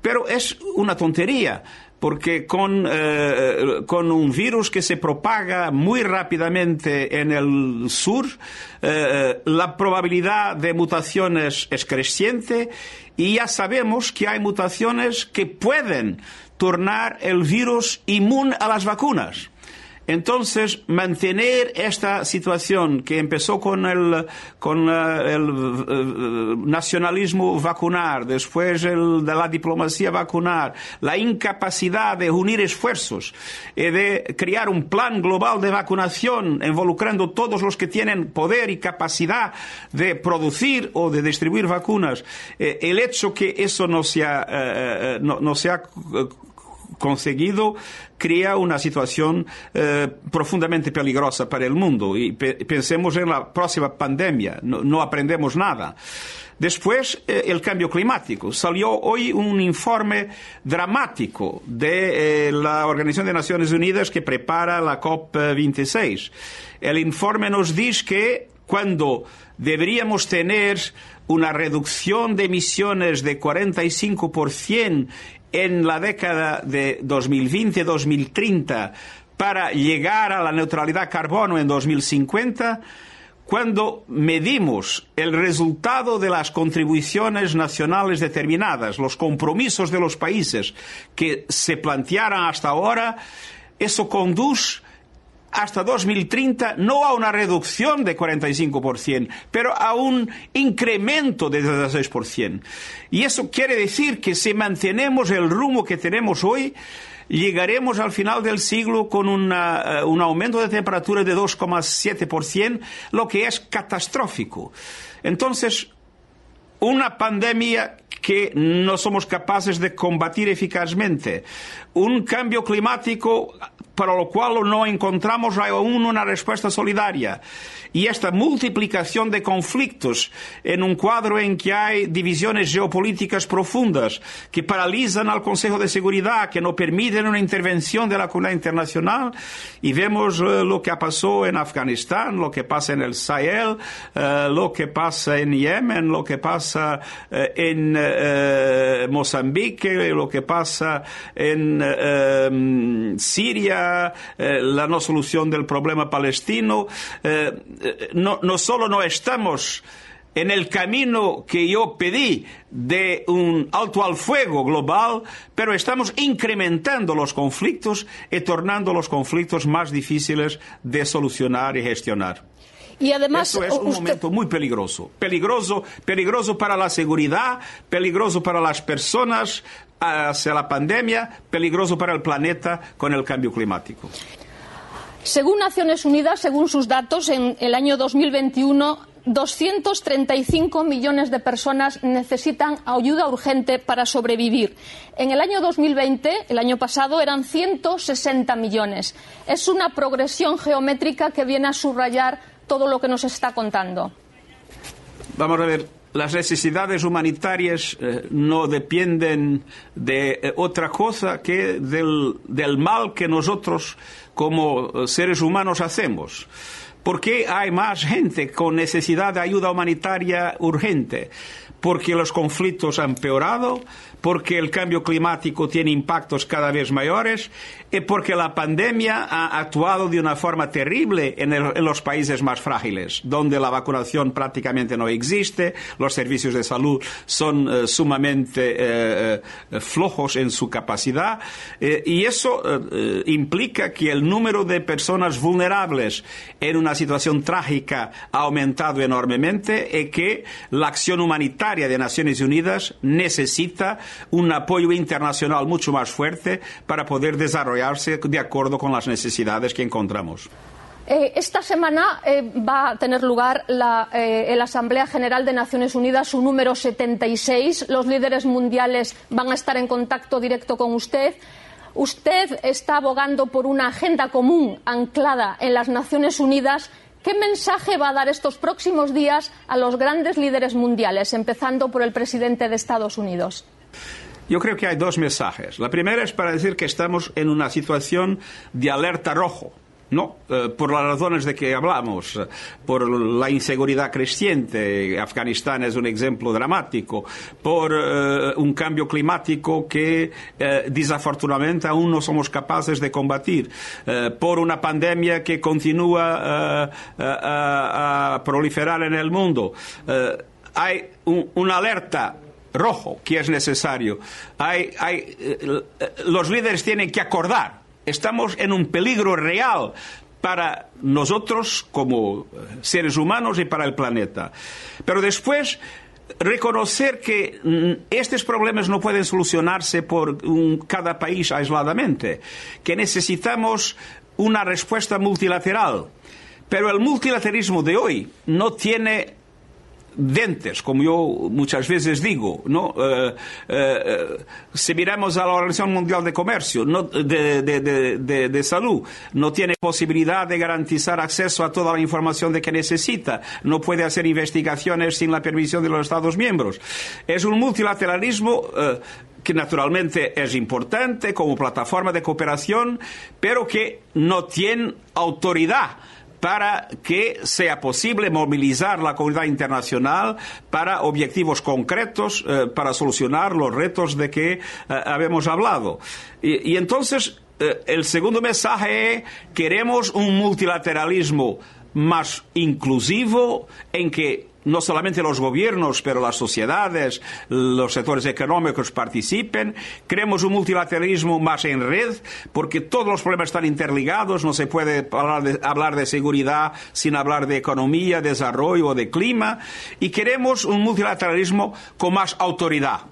pero es una tontería porque con, eh, con, un virus que se propaga muy rápidamente en el sur, eh, la probabilidad de mutaciones es creciente y ya sabemos que hay mutaciones que pueden tornar el virus inmune a las vacunas. Entonces, mantener esta situación que empezó con el, con eh, el, eh, nacionalismo vacunar, después el, de la diplomacia vacunar, la incapacidad de unir esfuerzos y de crear un plan global de vacunación involucrando todos los que tienen poder y capacidad de producir o de distribuir vacunas, eh, el hecho que eso no se ha, no, no se ha conseguido crea una situación eh, profundamente peligrosa para el mundo. Y pensemos en la próxima pandemia, no, aprendemos nada. Después, eh, el cambio climático. Salió hoy un informe dramático de eh, la Organización de Naciones Unidas que prepara la COP26. El informe nos dice que cuando deberíamos tener una reducción de emisiones de 45% en la década de 2020-2030 para llegar a la neutralidad carbono en 2050, cuando medimos el resultado de las contribuciones nacionales determinadas, los compromisos de los países que se plantearon hasta ahora, eso conduce hasta 2030 no a una reducción de 45%, pero a un incremento de 16%. Y eso quiere decir que si mantenemos el rumbo que tenemos hoy, llegaremos al final del siglo con una, uh, un aumento de temperatura de 2,7%, lo que es catastrófico. Entonces, una pandemia que no somos capaces de combatir eficazmente, un cambio climático para lo cual no encontramos aún una respuesta solidaria. Y esta multiplicación de conflictos en un cuadro en que hay divisiones geopolíticas profundas que paralizan al Consejo de Seguridad, que no permiten una intervención de la comunidad internacional, y vemos uh, lo que pasó en Afganistán, lo que pasa en el Sahel, uh, lo que pasa en Yemen, lo que pasa uh, en Mozambique, lo que pasa en um, Siria, eh, la no solución del problema palestino. Eh, eh, no solo no estamos en el camino que yo pedí de un alto al fuego global, pero estamos incrementando los conflictos y tornando los conflictos más difíciles de solucionar y gestionar. Y además, Eso es un momento muy peligroso. Peligroso, peligroso para la seguridad, peligroso para las personas, hacia la pandemia, peligroso para el planeta con el cambio climático. Según Naciones Unidas, según sus datos, en el año 2021 235 millones de personas necesitan ayuda urgente para sobrevivir. En el año 2020, el año pasado, eran 160 millones. Es una progresión geométrica que viene a subrayar todo lo que nos está contando. Vamos a ver, las necesidades humanitarias eh, no dependen de eh, otra cosa que del, del, mal que nosotros como eh, seres humanos hacemos. ¿Por qué hay más gente con necesidad de ayuda humanitaria urgente? Porque los conflictos han empeorado, porque el cambio climático tiene impactos cada vez mayores y porque la pandemia ha actuado de una forma terrible en, los países más frágiles, donde la vacunación prácticamente no existe, los servicios de salud son eh, sumamente eh, eh, flojos en su capacidad y eso implica que el número de personas vulnerables en una situación trágica ha aumentado enormemente y que la acción humanitaria de Naciones Unidas necesita un apoyo internacional mucho más fuerte para poder desarrollarse de acuerdo con las necesidades que encontramos. Eh, esta semana eh, va a tener lugar la, eh, la, Asamblea General de Naciones Unidas, su número 76. Los líderes mundiales van a estar en contacto directo con usted. Usted está abogando por una agenda común anclada en las Naciones Unidas. ¿Qué mensaje va a dar estos próximos días a los grandes líderes mundiales, empezando por el presidente de Estados Unidos? Yo creo que hay dos mensajes. La primera es para decir que estamos en una situación de alerta rojo. No, eh, por las razones de que hablamos, eh, por la inseguridad creciente, Afganistán es un ejemplo dramático, por eh, un cambio climático que desafortunadamente aún no somos capaces de combatir, por una pandemia que continúa a proliferar en el mundo. hay una alerta rojo que es necesario. Hay, hay, los líderes tienen que acordar estamos en un peligro real para nosotros como seres humanos y para el planeta. Pero después reconocer que mm, estos problemas no pueden solucionarse por cada país aisladamente, que necesitamos una respuesta multilateral. Pero el multilateralismo de hoy no tiene dentes, como yo muchas veces digo, ¿no? Eh, eh, si miramos a la Organización Mundial de Comercio, no, de, de, de, Salud, no tiene posibilidad de garantizar acceso a toda la información de que necesita, no puede hacer investigaciones sin la permisión de los Estados miembros. Es un multilateralismo eh, que naturalmente es importante como plataforma de cooperación, pero que no tiene autoridad para que sea posible movilizar la comunidad internacional para objetivos concretos, eh, para solucionar los retos de que eh, habíamos hablado. Y, entonces, eh, el segundo mensaje es, queremos un multilateralismo más inclusivo en que no solamente los gobiernos, pero las sociedades, los sectores económicos participen. Creemos un multilateralismo más en red, porque todos los problemas están interligados. No se puede hablar de, hablar de seguridad sin hablar de economía, desarrollo o de clima. Y queremos un multilateralismo con más autoridad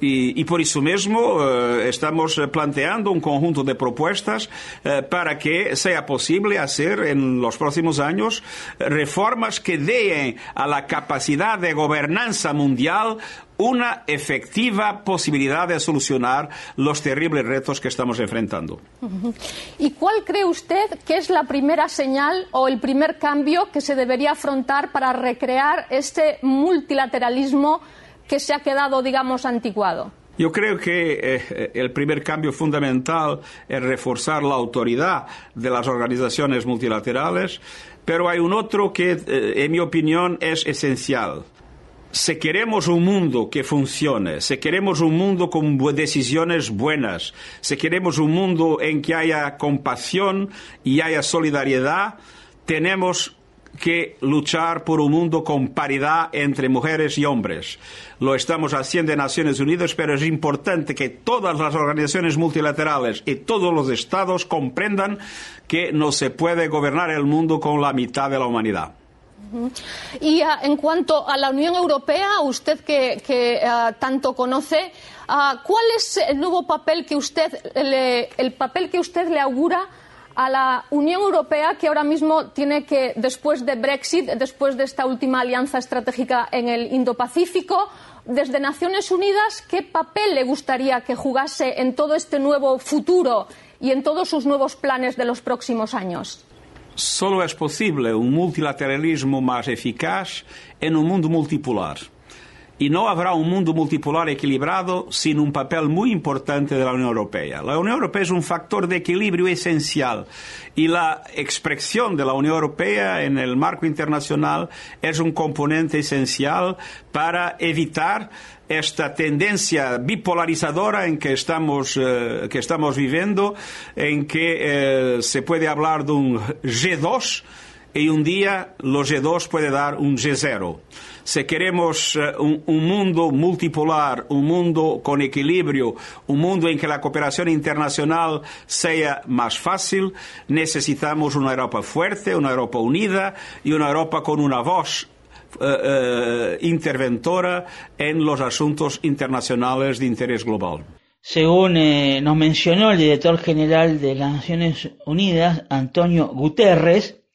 y, por eso mismo eh, estamos planteando un conjunto de propuestas eh, para que sea posible hacer en los próximos años reformas que den a la capacidad de gobernanza mundial una efectiva posibilidad de solucionar los terribles retos que estamos enfrentando. ¿Y cuál cree usted que es la primera señal o el primer cambio que se debería afrontar para recrear este multilateralismo que se ha quedado, digamos, anticuado? Yo creo que eh, el primer cambio fundamental es reforzar la autoridad de las organizaciones multilaterales, pero hay un otro que, eh, en mi opinión, es esencial. Si queremos un mundo que funcione, si queremos un mundo con decisiones buenas, si queremos un mundo en que haya compasión y haya solidaridad, tenemos que luchar por un mundo con paridad entre mujeres y hombres. Lo estamos haciendo en Naciones Unidas, pero es importante que todas las organizaciones multilaterales y todos los estados comprendan que no se puede gobernar el mundo con la mitad de la humanidad. Y ah, en cuanto a la Unión Europea, usted que, ah, tanto conoce, ah, ¿cuál es el nuevo papel que usted el papel que usted le augura a la Unión Europea que ahora mismo tiene que, después de Brexit, después de esta última alianza estratégica en el Indo-Pacífico, desde Naciones Unidas, ¿qué papel le gustaría que jugase en todo este nuevo futuro y en todos sus nuevos planes de los próximos años? Solo es posible un multilateralismo más eficaz en un mundo multipolar. Y no habrá un mundo multipolar equilibrado sin un papel muy importante de la Unión Europea. La Unión Europea es un factor de equilibrio esencial y la expresión de la Unión Europea en el marco internacional es un componente esencial para evitar esta tendencia bipolarizadora en que estamos, eh, que estamos viviendo, en que eh, se puede hablar de un G2 y un día los G2 puede dar un G0 si queremos eh, un, mundo multipolar, un mundo con equilibrio, un mundo en que la cooperación internacional sea más fácil, necesitamos una Europa fuerte, una Europa unida y una Europa con una voz eh, eh, interventora en los asuntos internacionales de interés global. Según nos mencionó el director general de las Naciones Unidas, Antonio Guterres,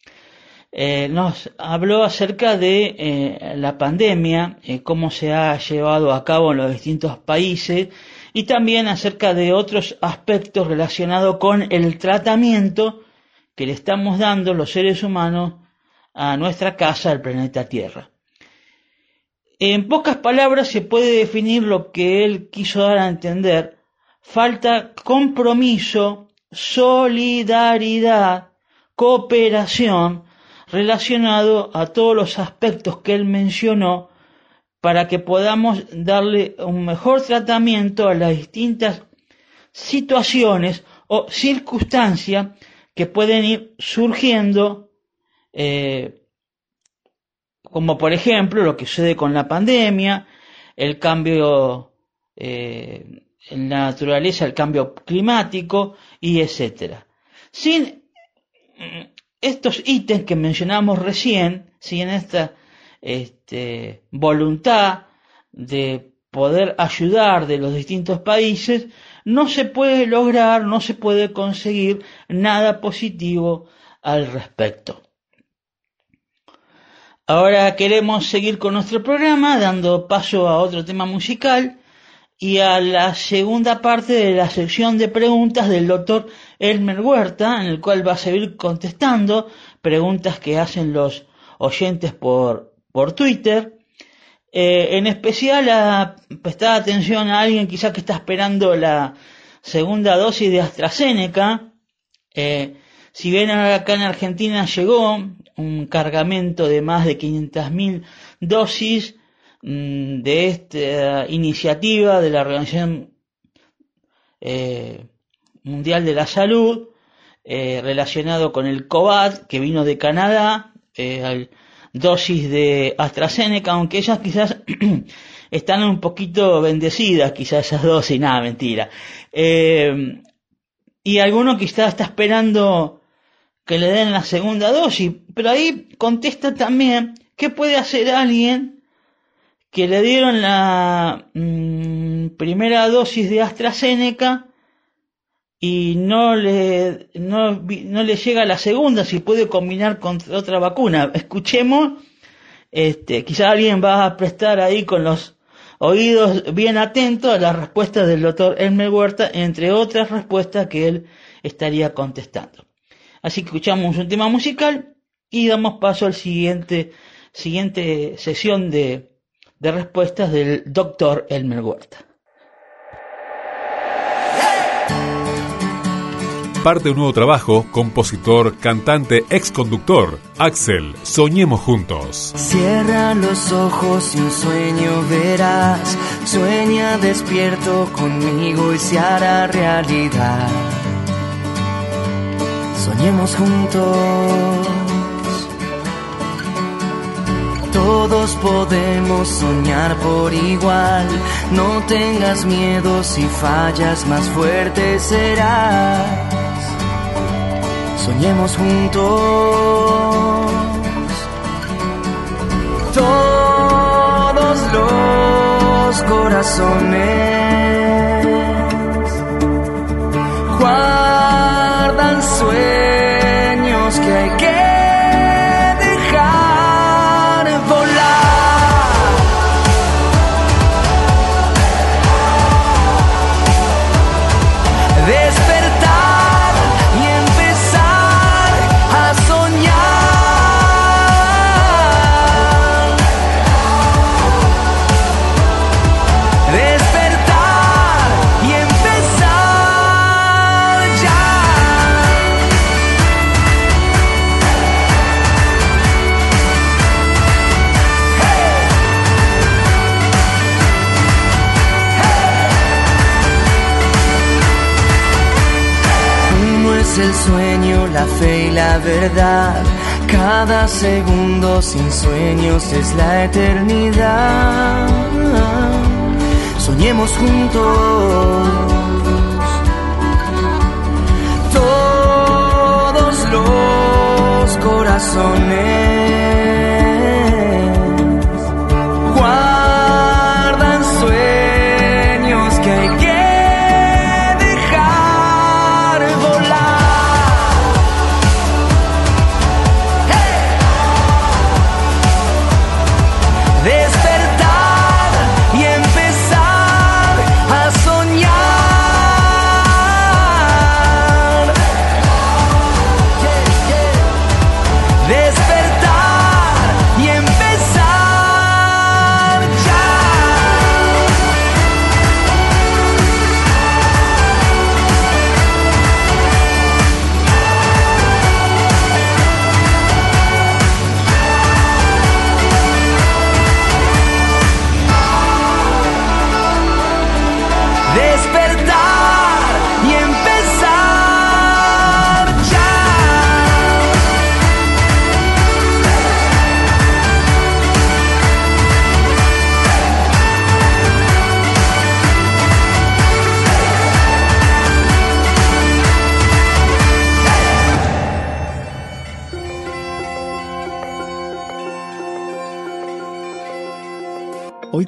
eh, nos habló acerca de eh, la pandemia, eh, cómo se ha llevado a cabo en los distintos países y también acerca de otros aspectos relacionados con el tratamiento que le estamos dando los seres humanos a nuestra casa, el planeta Tierra. En pocas palabras se puede definir lo que él quiso dar a entender. Falta compromiso, solidaridad, cooperación relacionado a todos los aspectos que él mencionó para que podamos darle un mejor tratamiento a las distintas situaciones o circunstancias que pueden ir surgiendo, eh, como por ejemplo lo que sucede con la pandemia, el cambio eh, en la naturaleza, el cambio climático y etcétera. Sin estos ítems que mencionamos recién, sin esta este, voluntad de poder ayudar de los distintos países, no se puede lograr, no se puede conseguir nada positivo al respecto. Ahora queremos seguir con nuestro programa dando paso a otro tema musical y a la segunda parte de la sección de preguntas del doctor Elmer Huerta, en el cual va a seguir contestando preguntas que hacen los oyentes por, por Twitter eh, en especial a prestar atención a alguien quizás que está esperando la segunda dosis de AstraZeneca. Eh, si bien acá en Argentina llegó un cargamento de más de 500.000 dosis mm, de esta iniciativa de la Organización eh, Mundial de la Salud relacionado con el COVAD que vino de Canadá, al, dosis de AstraZeneca, aunque ellas quizás están un poquito bendecidas, quizás esas dosis, nada, mentira. Eh, y alguno quizás está esperando que le den la segunda dosis, pero ahí contesta también, ¿qué puede hacer alguien que le dieron la mm, primera dosis de AstraZeneca y no le, no, no le llega la segunda, si puede combinar con otra vacuna. Escuchemos, este, quizá alguien va a prestar ahí con los oídos bien atentos a las respuestas del doctor Elmer Huerta, entre otras respuestas que él estaría contestando. Así que escuchamos un tema musical y damos paso al siguiente, siguiente sesión de, de respuestas del doctor Elmer Huerta. Parte un nuevo trabajo, compositor, cantante, ex conductor. Axel, soñemos juntos. Cierra los ojos y un sueño verás. Sueña despierto conmigo y se hará realidad. Soñemos juntos. Todos podemos soñar por igual. No tengas miedo si fallas, más fuerte serás soñemos juntos. Todos los corazones sueño, la fe y la verdad. Cada segundo sin sueños es la eternidad. Soñemos juntos. Todos los corazones.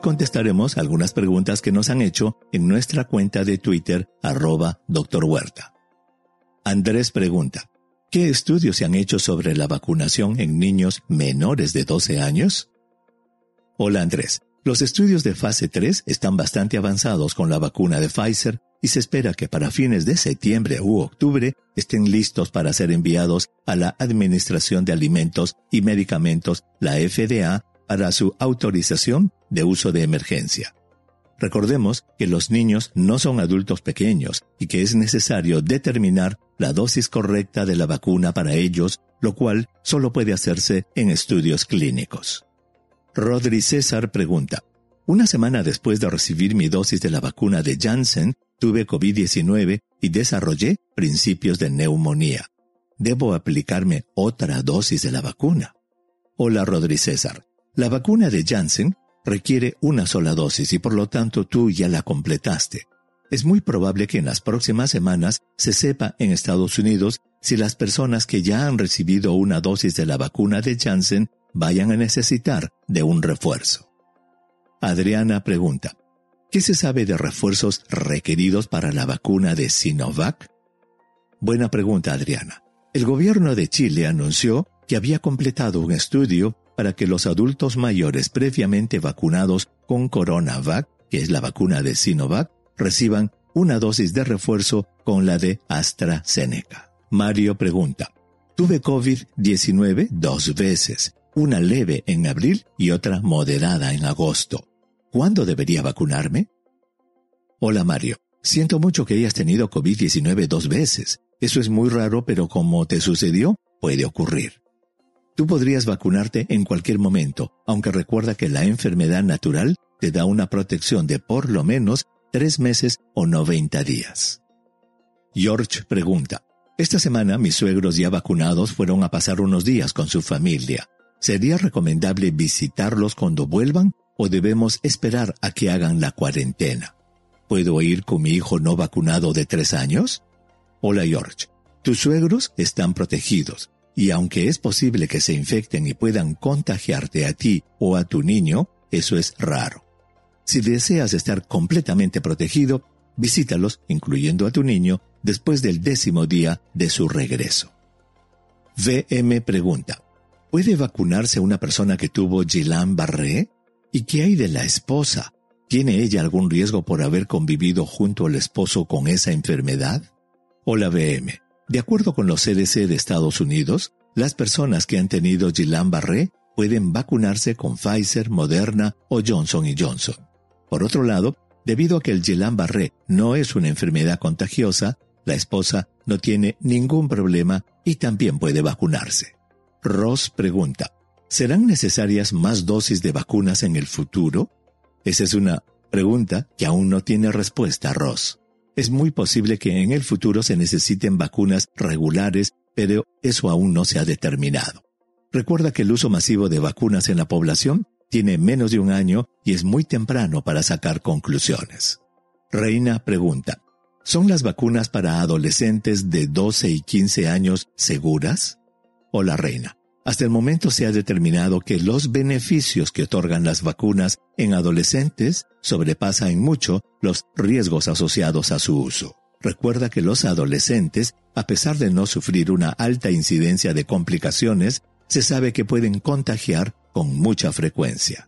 Contestaremos algunas preguntas que nos han hecho en nuestra cuenta de Twitter, arroba Dr. Huerta. Andrés pregunta, ¿qué estudios se han hecho sobre la vacunación en niños menores de 12 años? Hola Andrés, los estudios de fase 3 están bastante avanzados con la vacuna de Pfizer y se espera que para fines de septiembre u octubre estén listos para ser enviados a la Administración de Alimentos y Medicamentos, la FDA, para su autorización de uso de emergencia. Recordemos que los niños no son adultos pequeños y que es necesario determinar la dosis correcta de la vacuna para ellos, lo cual solo puede hacerse en estudios clínicos. Rodri César pregunta, una semana después de recibir mi dosis de la vacuna de Janssen, tuve COVID-19 y desarrollé principios de neumonía. ¿Debo aplicarme otra dosis de la vacuna? Hola Rodri César. La vacuna de Janssen requiere una sola dosis y por lo tanto tú ya la completaste. Es muy probable que en las próximas semanas se sepa en Estados Unidos si las personas que ya han recibido una dosis de la vacuna de Janssen vayan a necesitar de un refuerzo. Adriana pregunta, ¿qué se sabe de refuerzos requeridos para la vacuna de Sinovac? Buena pregunta, Adriana. El gobierno de Chile anunció que había completado un estudio para que los adultos mayores previamente vacunados con CoronaVac, que es la vacuna de Sinovac, reciban una dosis de refuerzo con la de AstraZeneca. Mario pregunta, tuve COVID-19 dos veces una leve en abril y otra moderada en agosto. ¿Cuándo debería vacunarme? Hola Mario, siento mucho que hayas tenido COVID-19 dos veces. Eso es muy raro, pero como te sucedió, puede ocurrir. Tú podrías vacunarte en cualquier momento, aunque recuerda que la enfermedad natural te da una protección de por lo menos tres meses o 90 días. George pregunta, esta semana mis suegros ya vacunados fueron a pasar unos días con su familia. ¿Sería recomendable visitarlos cuando vuelvan o debemos esperar a que hagan la cuarentena? ¿Puedo ir con mi hijo no vacunado de tres años? Hola George, tus suegros están protegidos y aunque es posible que se infecten y puedan contagiarte a ti o a tu niño, eso es raro. Si deseas estar completamente protegido, visítalos, incluyendo a tu niño, después del décimo día de su regreso. VM pregunta, ¿Puede vacunarse una persona que tuvo Guillain-Barré? ¿Y qué hay de la esposa? ¿Tiene ella algún riesgo por haber convivido junto al esposo con esa enfermedad? Hola BM. De acuerdo con los CDC de Estados Unidos, las personas que han tenido Guillain-Barré pueden vacunarse con Pfizer, Moderna o Johnson Johnson. Por otro lado, debido a que el Guillain-Barré no es una enfermedad contagiosa, la esposa no tiene ningún problema y también puede vacunarse. Ross pregunta, ¿serán necesarias más dosis de vacunas en el futuro? Esa es una pregunta que aún no tiene respuesta, Ross. Es muy posible que en el futuro se necesiten vacunas regulares, pero eso aún no se ha determinado. Recuerda que el uso masivo de vacunas en la población tiene menos de un año y es muy temprano para sacar conclusiones. Reina pregunta, ¿son las vacunas para adolescentes de 12 y 15 años seguras? o la reina. Hasta el momento se ha determinado que los beneficios que otorgan las vacunas en adolescentes sobrepasan en mucho los riesgos asociados a su uso. Recuerda que los adolescentes, a pesar de no sufrir una alta incidencia de complicaciones, se sabe que pueden contagiar con mucha frecuencia.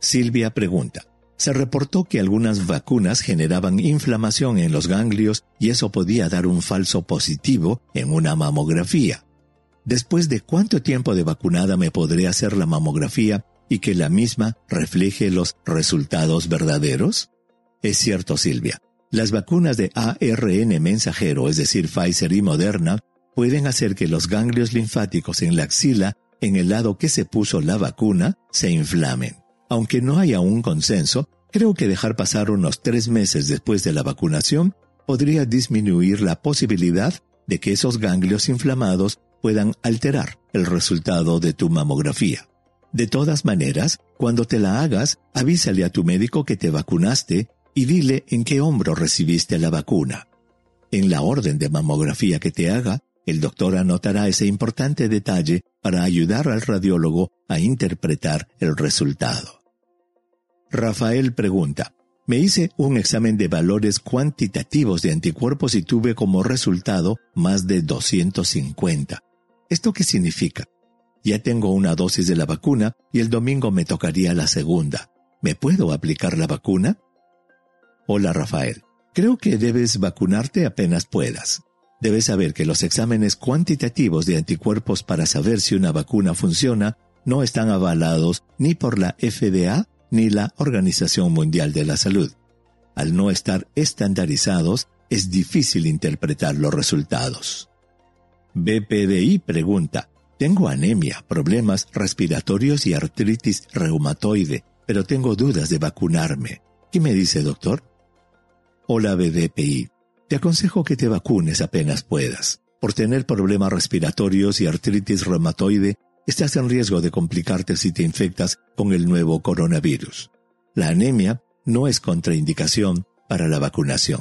Silvia pregunta, se reportó que algunas vacunas generaban inflamación en los ganglios y eso podía dar un falso positivo en una mamografía después de cuánto tiempo de vacunada me podré hacer la mamografía y que la misma refleje los resultados verdaderos? Es cierto, Silvia. Las vacunas de ARN mensajero, es decir, Pfizer y Moderna, pueden hacer que los ganglios linfáticos en la axila, en el lado que se puso la vacuna, se inflamen. Aunque no haya un consenso, creo que dejar pasar unos tres meses después de la vacunación podría disminuir la posibilidad de que esos ganglios inflamados puedan alterar el resultado de tu mamografía. De todas maneras, cuando te la hagas, avísale a tu médico que te vacunaste y dile en qué hombro recibiste la vacuna. En la orden de mamografía que te haga, el doctor anotará ese importante detalle para ayudar al radiólogo a interpretar el resultado. Rafael pregunta, me hice un examen de valores cuantitativos de anticuerpos y tuve como resultado más de 250. ¿Esto qué significa? Ya tengo una dosis de la vacuna y el domingo me tocaría la segunda. ¿Me puedo aplicar la vacuna? Hola Rafael. Creo que debes vacunarte apenas puedas. Debes saber que los exámenes cuantitativos de anticuerpos para saber si una vacuna funciona no están avalados ni por la FDA ni la Organización Mundial de la Salud. Al no estar estandarizados, es difícil interpretar los resultados. BPDI pregunta, tengo anemia, problemas respiratorios y artritis reumatoide, pero tengo dudas de vacunarme. ¿Qué me dice, doctor? Hola BDPI, te aconsejo que te vacunes apenas puedas. Por tener problemas respiratorios y artritis reumatoide, estás en riesgo de complicarte si te infectas con el nuevo coronavirus. La anemia no es contraindicación para la vacunación.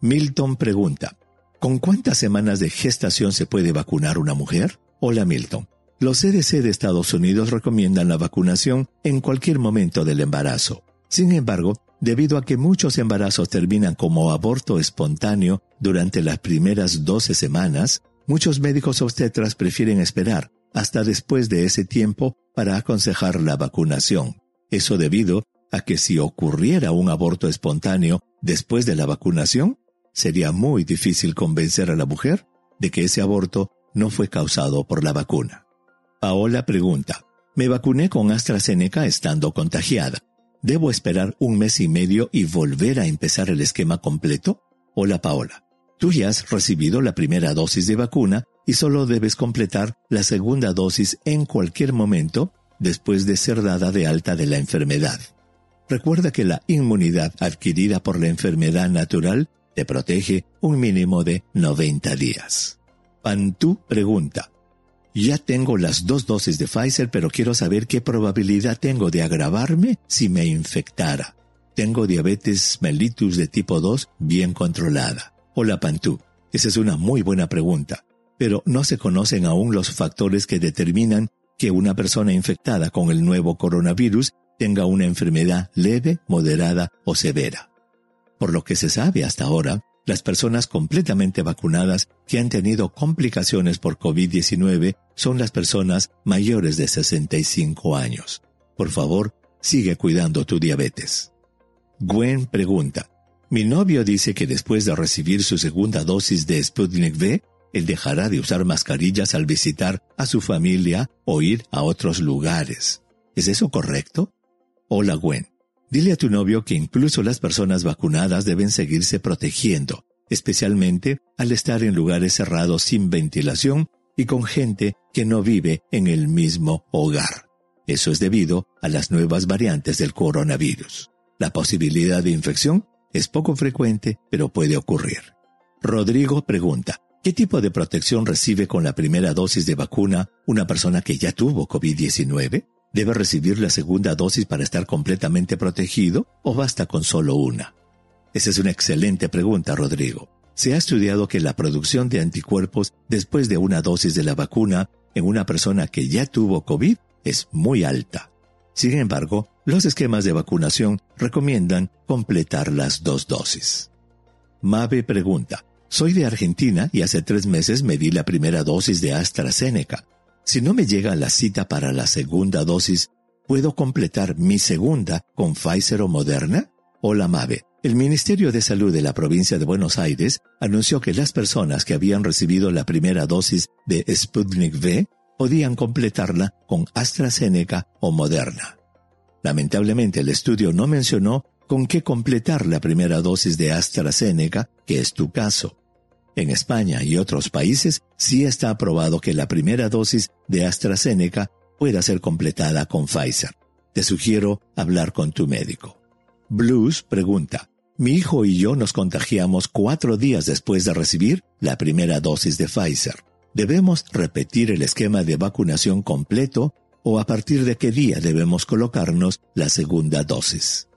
Milton pregunta, ¿con cuántas semanas de gestación se puede vacunar una mujer? Hola Milton. Los CDC de Estados Unidos recomiendan la vacunación en cualquier momento del embarazo. Sin embargo, debido a que muchos embarazos terminan como aborto espontáneo durante las primeras 12 semanas, muchos médicos obstetras prefieren esperar hasta después de ese tiempo para aconsejar la vacunación. Eso debido a que si ocurriera un aborto espontáneo después de la vacunación, sería muy difícil convencer a la mujer de que ese aborto no fue causado por la vacuna. Paola pregunta, me vacuné con AstraZeneca estando contagiada. ¿Debo esperar un mes y medio y volver a empezar el esquema completo? Hola Paola, tú ya has recibido la primera dosis de vacuna y solo debes completar la segunda dosis en cualquier momento después de ser dada de alta de la enfermedad. Recuerda que la inmunidad adquirida por la enfermedad natural te protege un mínimo de 90 días. Pantú pregunta, ya tengo las dos dosis de Pfizer, pero quiero saber qué probabilidad tengo de agravarme si me infectara. Tengo diabetes mellitus de tipo 2 bien controlada. Hola Pantú, esa es una muy buena pregunta pero no se conocen aún los factores que determinan que una persona infectada con el nuevo coronavirus tenga una enfermedad leve, moderada o severa. Por lo que se sabe hasta ahora, las personas completamente vacunadas que han tenido complicaciones por COVID-19 son las personas mayores de 65 años. Por favor, sigue cuidando tu diabetes. Gwen pregunta, mi novio dice que después de recibir su segunda dosis de Sputnik V, él dejará de usar mascarillas al visitar a su familia o ir a otros lugares. ¿Es eso correcto? Hola Gwen. Dile a tu novio que incluso las personas vacunadas deben seguirse protegiendo, especialmente al estar en lugares cerrados sin ventilación y con gente que no vive en el mismo hogar. Eso es debido a las nuevas variantes del coronavirus. La posibilidad de infección es poco frecuente, pero puede ocurrir. Rodrigo pregunta, ¿Qué tipo de protección recibe con la primera dosis de vacuna una persona que ya tuvo COVID-19? ¿Debe recibir la segunda dosis para estar completamente protegido o basta con solo una? Esa es una excelente pregunta, Rodrigo. Se ha estudiado que la producción de anticuerpos después de una dosis de la vacuna en una persona que ya tuvo COVID es muy alta. Sin embargo, los esquemas de vacunación recomiendan completar las dos dosis. Mabe pregunta, soy de Argentina y hace tres meses me di la primera dosis de AstraZeneca. Si no me llega la cita para la segunda dosis, ¿puedo completar mi segunda con Pfizer o Moderna? Hola Mave. El Ministerio de Salud de la provincia de Buenos Aires anunció que las personas que habían recibido la primera dosis de Sputnik V podían completarla con AstraZeneca o Moderna. Lamentablemente el estudio no mencionó con qué completar la primera dosis de AstraZeneca, que es tu caso. En España y otros países sí está aprobado que la primera dosis de AstraZeneca pueda ser completada con Pfizer. Te sugiero hablar con tu médico. Blues pregunta, mi hijo y yo nos contagiamos cuatro días después de recibir la primera dosis de Pfizer. ¿Debemos repetir el esquema de vacunación completo o a partir de qué día debemos colocarnos la segunda dosis?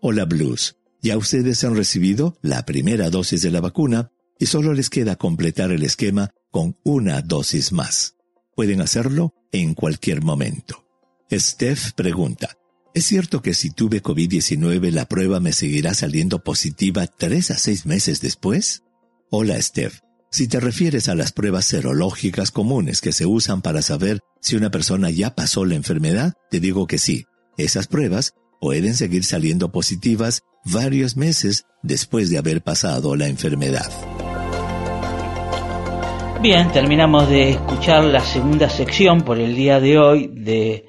Hola Blues, ya ustedes han recibido la primera dosis de la vacuna y solo les queda completar el esquema con una dosis más. Pueden hacerlo en cualquier momento. Steph pregunta, ¿Es cierto que si tuve COVID-19 la prueba me seguirá saliendo positiva tres a seis meses después? Hola, Steph. Si te refieres a las pruebas serológicas comunes que se usan para saber si una persona ya pasó la enfermedad, te digo que sí. Esas pruebas pueden seguir saliendo positivas varios meses después de haber pasado la enfermedad. Bien, terminamos de escuchar la segunda sección por el día de hoy de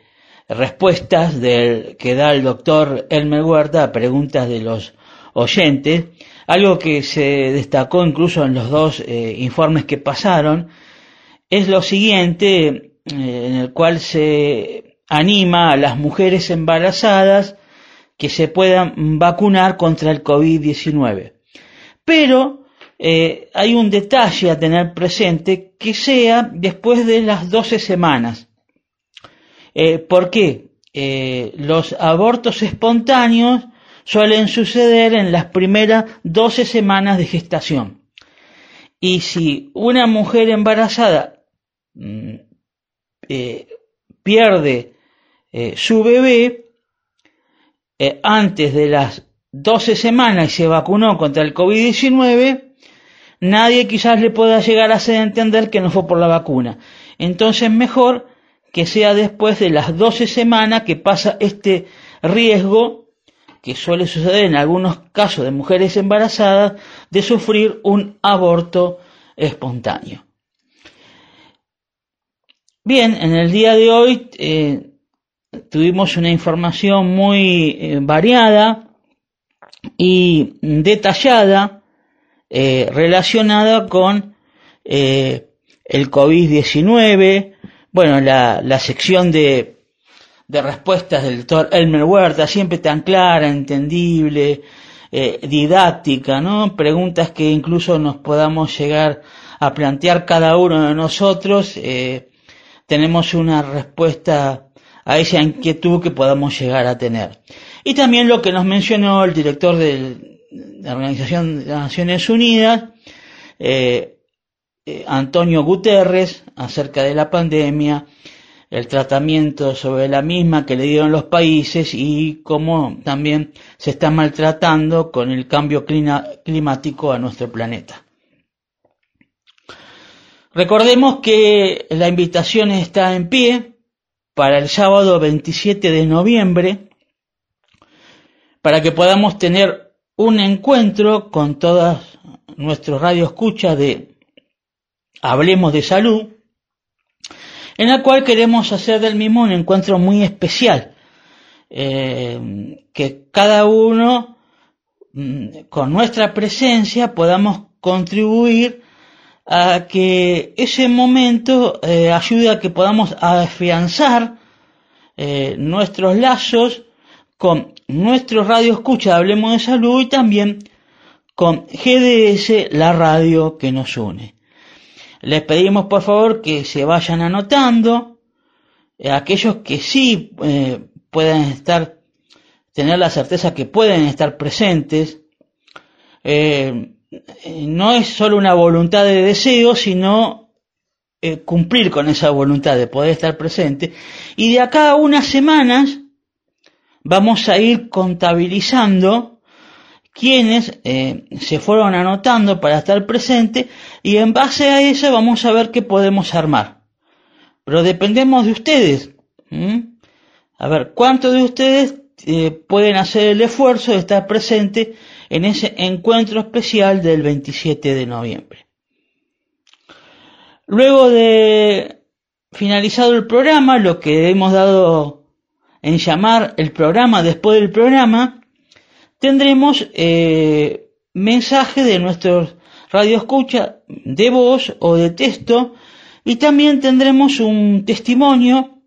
respuestas del, que da el doctor Elmer Huerta a preguntas de los oyentes, algo que se destacó incluso en los dos eh, informes que pasaron, es lo siguiente, eh, en el cual se anima a las mujeres embarazadas que se puedan vacunar contra el COVID-19. Pero eh, hay un detalle a tener presente que sea después de las 12 semanas. Eh, ¿Por qué? Eh, los abortos espontáneos suelen suceder en las primeras 12 semanas de gestación. Y si una mujer embarazada mm, eh, pierde su bebé antes de las 12 semanas y se vacunó contra el COVID-19, nadie quizás le pueda llegar a hacer entender que no fue por la vacuna. Entonces mejor que sea después de las 12 semanas que pasa este riesgo que suele suceder en algunos casos de mujeres embarazadas de sufrir un aborto espontáneo. Bien, en el día de hoy eh, tuvimos una información muy eh, variada y detallada eh, relacionada con el COVID-19, bueno, la, la sección de, de respuestas del doctor Elmer Huerta, siempre tan clara, entendible, eh, didáctica, ¿no? Preguntas que incluso nos podamos llegar a plantear cada uno de nosotros, eh, tenemos una respuesta a esa inquietud que podamos llegar a tener. Y también lo que nos mencionó el director de la Organización de las Naciones Unidas, eh, eh, Antonio Guterres acerca de la pandemia, el tratamiento sobre la misma que le dieron los países y cómo también se está maltratando con el cambio climático a nuestro planeta. Recordemos que la invitación está en pie para el sábado 27 de noviembre para que podamos tener un encuentro con todas nuestros radioescuchas de Hablemos de Salud, en la cual queremos hacer del mismo un encuentro muy especial, eh, que cada uno mm, con nuestra presencia podamos contribuir a que ese momento eh, ayude a que podamos afianzar eh, nuestros lazos con nuestro radio escucha Hablemos de Salud y también con GDS, la radio que nos une. Les pedimos por favor que se vayan anotando, eh, aquellos que sí eh, pueden estar, tener la certeza que pueden estar presentes, eh, no es solo una voluntad de deseo, sino cumplir con esa voluntad de poder estar presente. Y de acá a unas semanas vamos a ir contabilizando quienes eh, se fueron anotando para estar presente y en base a eso vamos a ver qué podemos armar. Pero dependemos de ustedes. A ver, ¿cuántos de ustedes eh, pueden hacer el esfuerzo de estar presente en ese encuentro especial del 27 de noviembre? Luego de finalizado el programa, lo que hemos dado en llamar el programa. Después del programa, tendremos eh, mensajes de nuestros radioescucha de voz o de texto. Y también tendremos un testimonio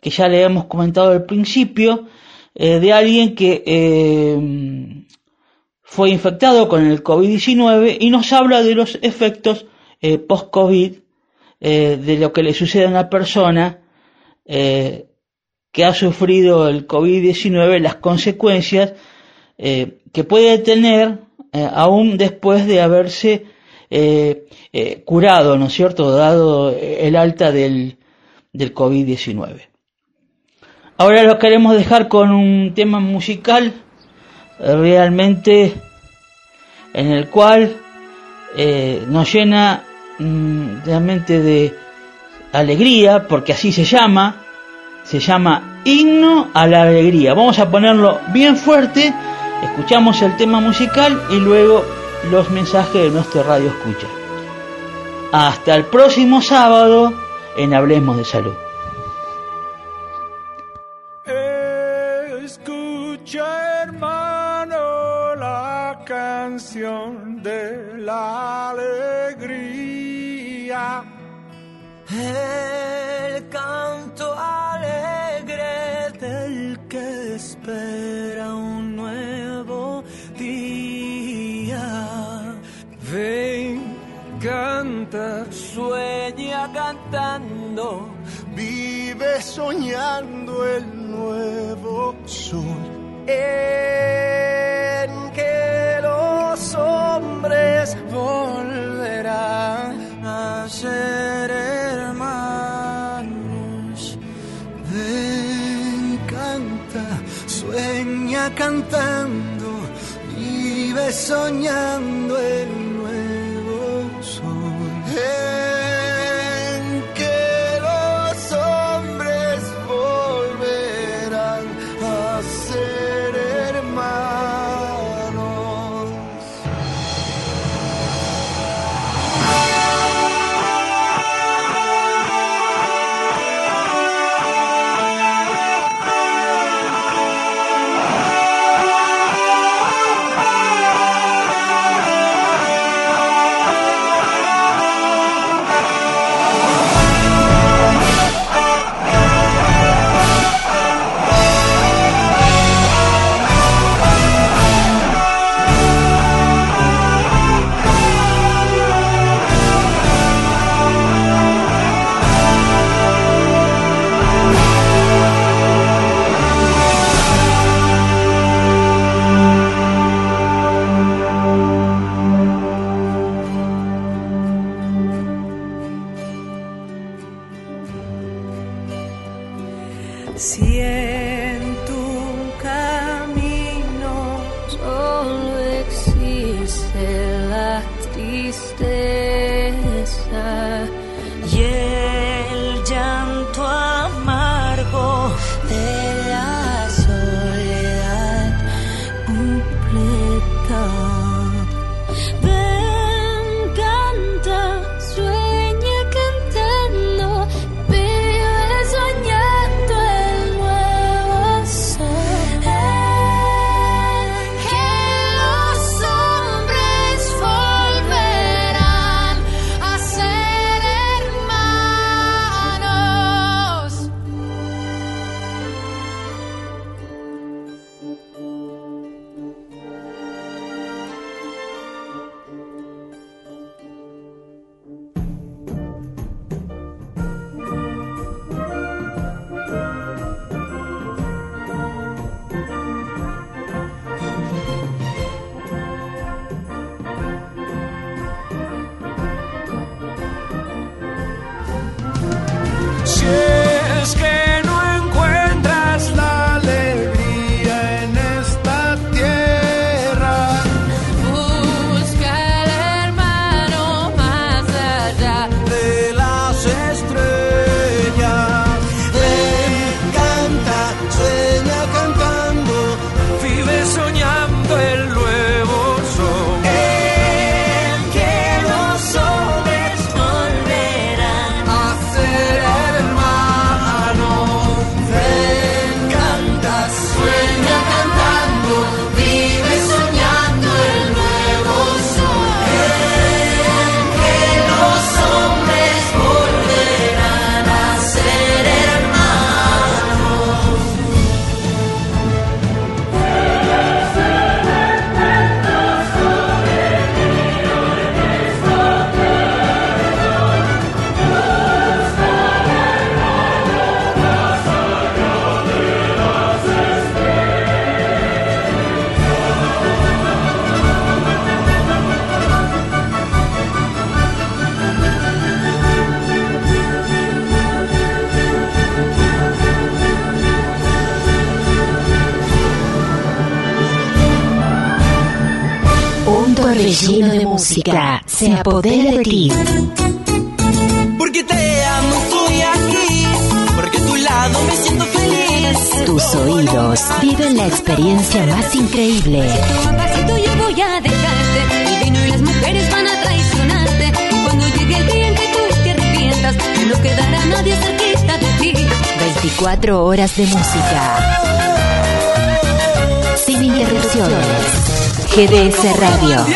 que ya le hemos comentado al principio eh, de alguien que eh, fue infectado con el COVID-19 y nos habla de los efectos post-COVID, de lo que le sucede a una persona que ha sufrido el COVID-19, las consecuencias eh, que puede tener eh, aún después de haberse eh, curado, ¿no es cierto?, dado el alta del, del COVID-19. Ahora lo queremos dejar con un tema musical eh, realmente en el cual eh, nos llena mm, realmente de alegría, porque así se llama, se llama Himno a la Alegría. Vamos a ponerlo bien fuerte, escuchamos el tema musical y luego los mensajes de nuestro radio escucha. Hasta el próximo sábado en Hablemos de Salud. Escucha hermano la canción de la alegría. El canto que espera un nuevo día. Ven, canta, Sueña cantando, vive soñando el nuevo sol. En que los hombres volverán a ser cantando, vive soñando el nuevo sol. Música se apodera de ti. Porque te amo, estoy aquí. Porque a tu lado me siento feliz. Tus oídos viven la experiencia más increíble. Pasito a pasito yo voy a dejarte. El vino y las mujeres van a traicionarte. Y cuando llegue el día en que tú te arrepientas, no quedará nadie cerquita de ti. 24 horas de música. Sin interrupciones. GDS Radio.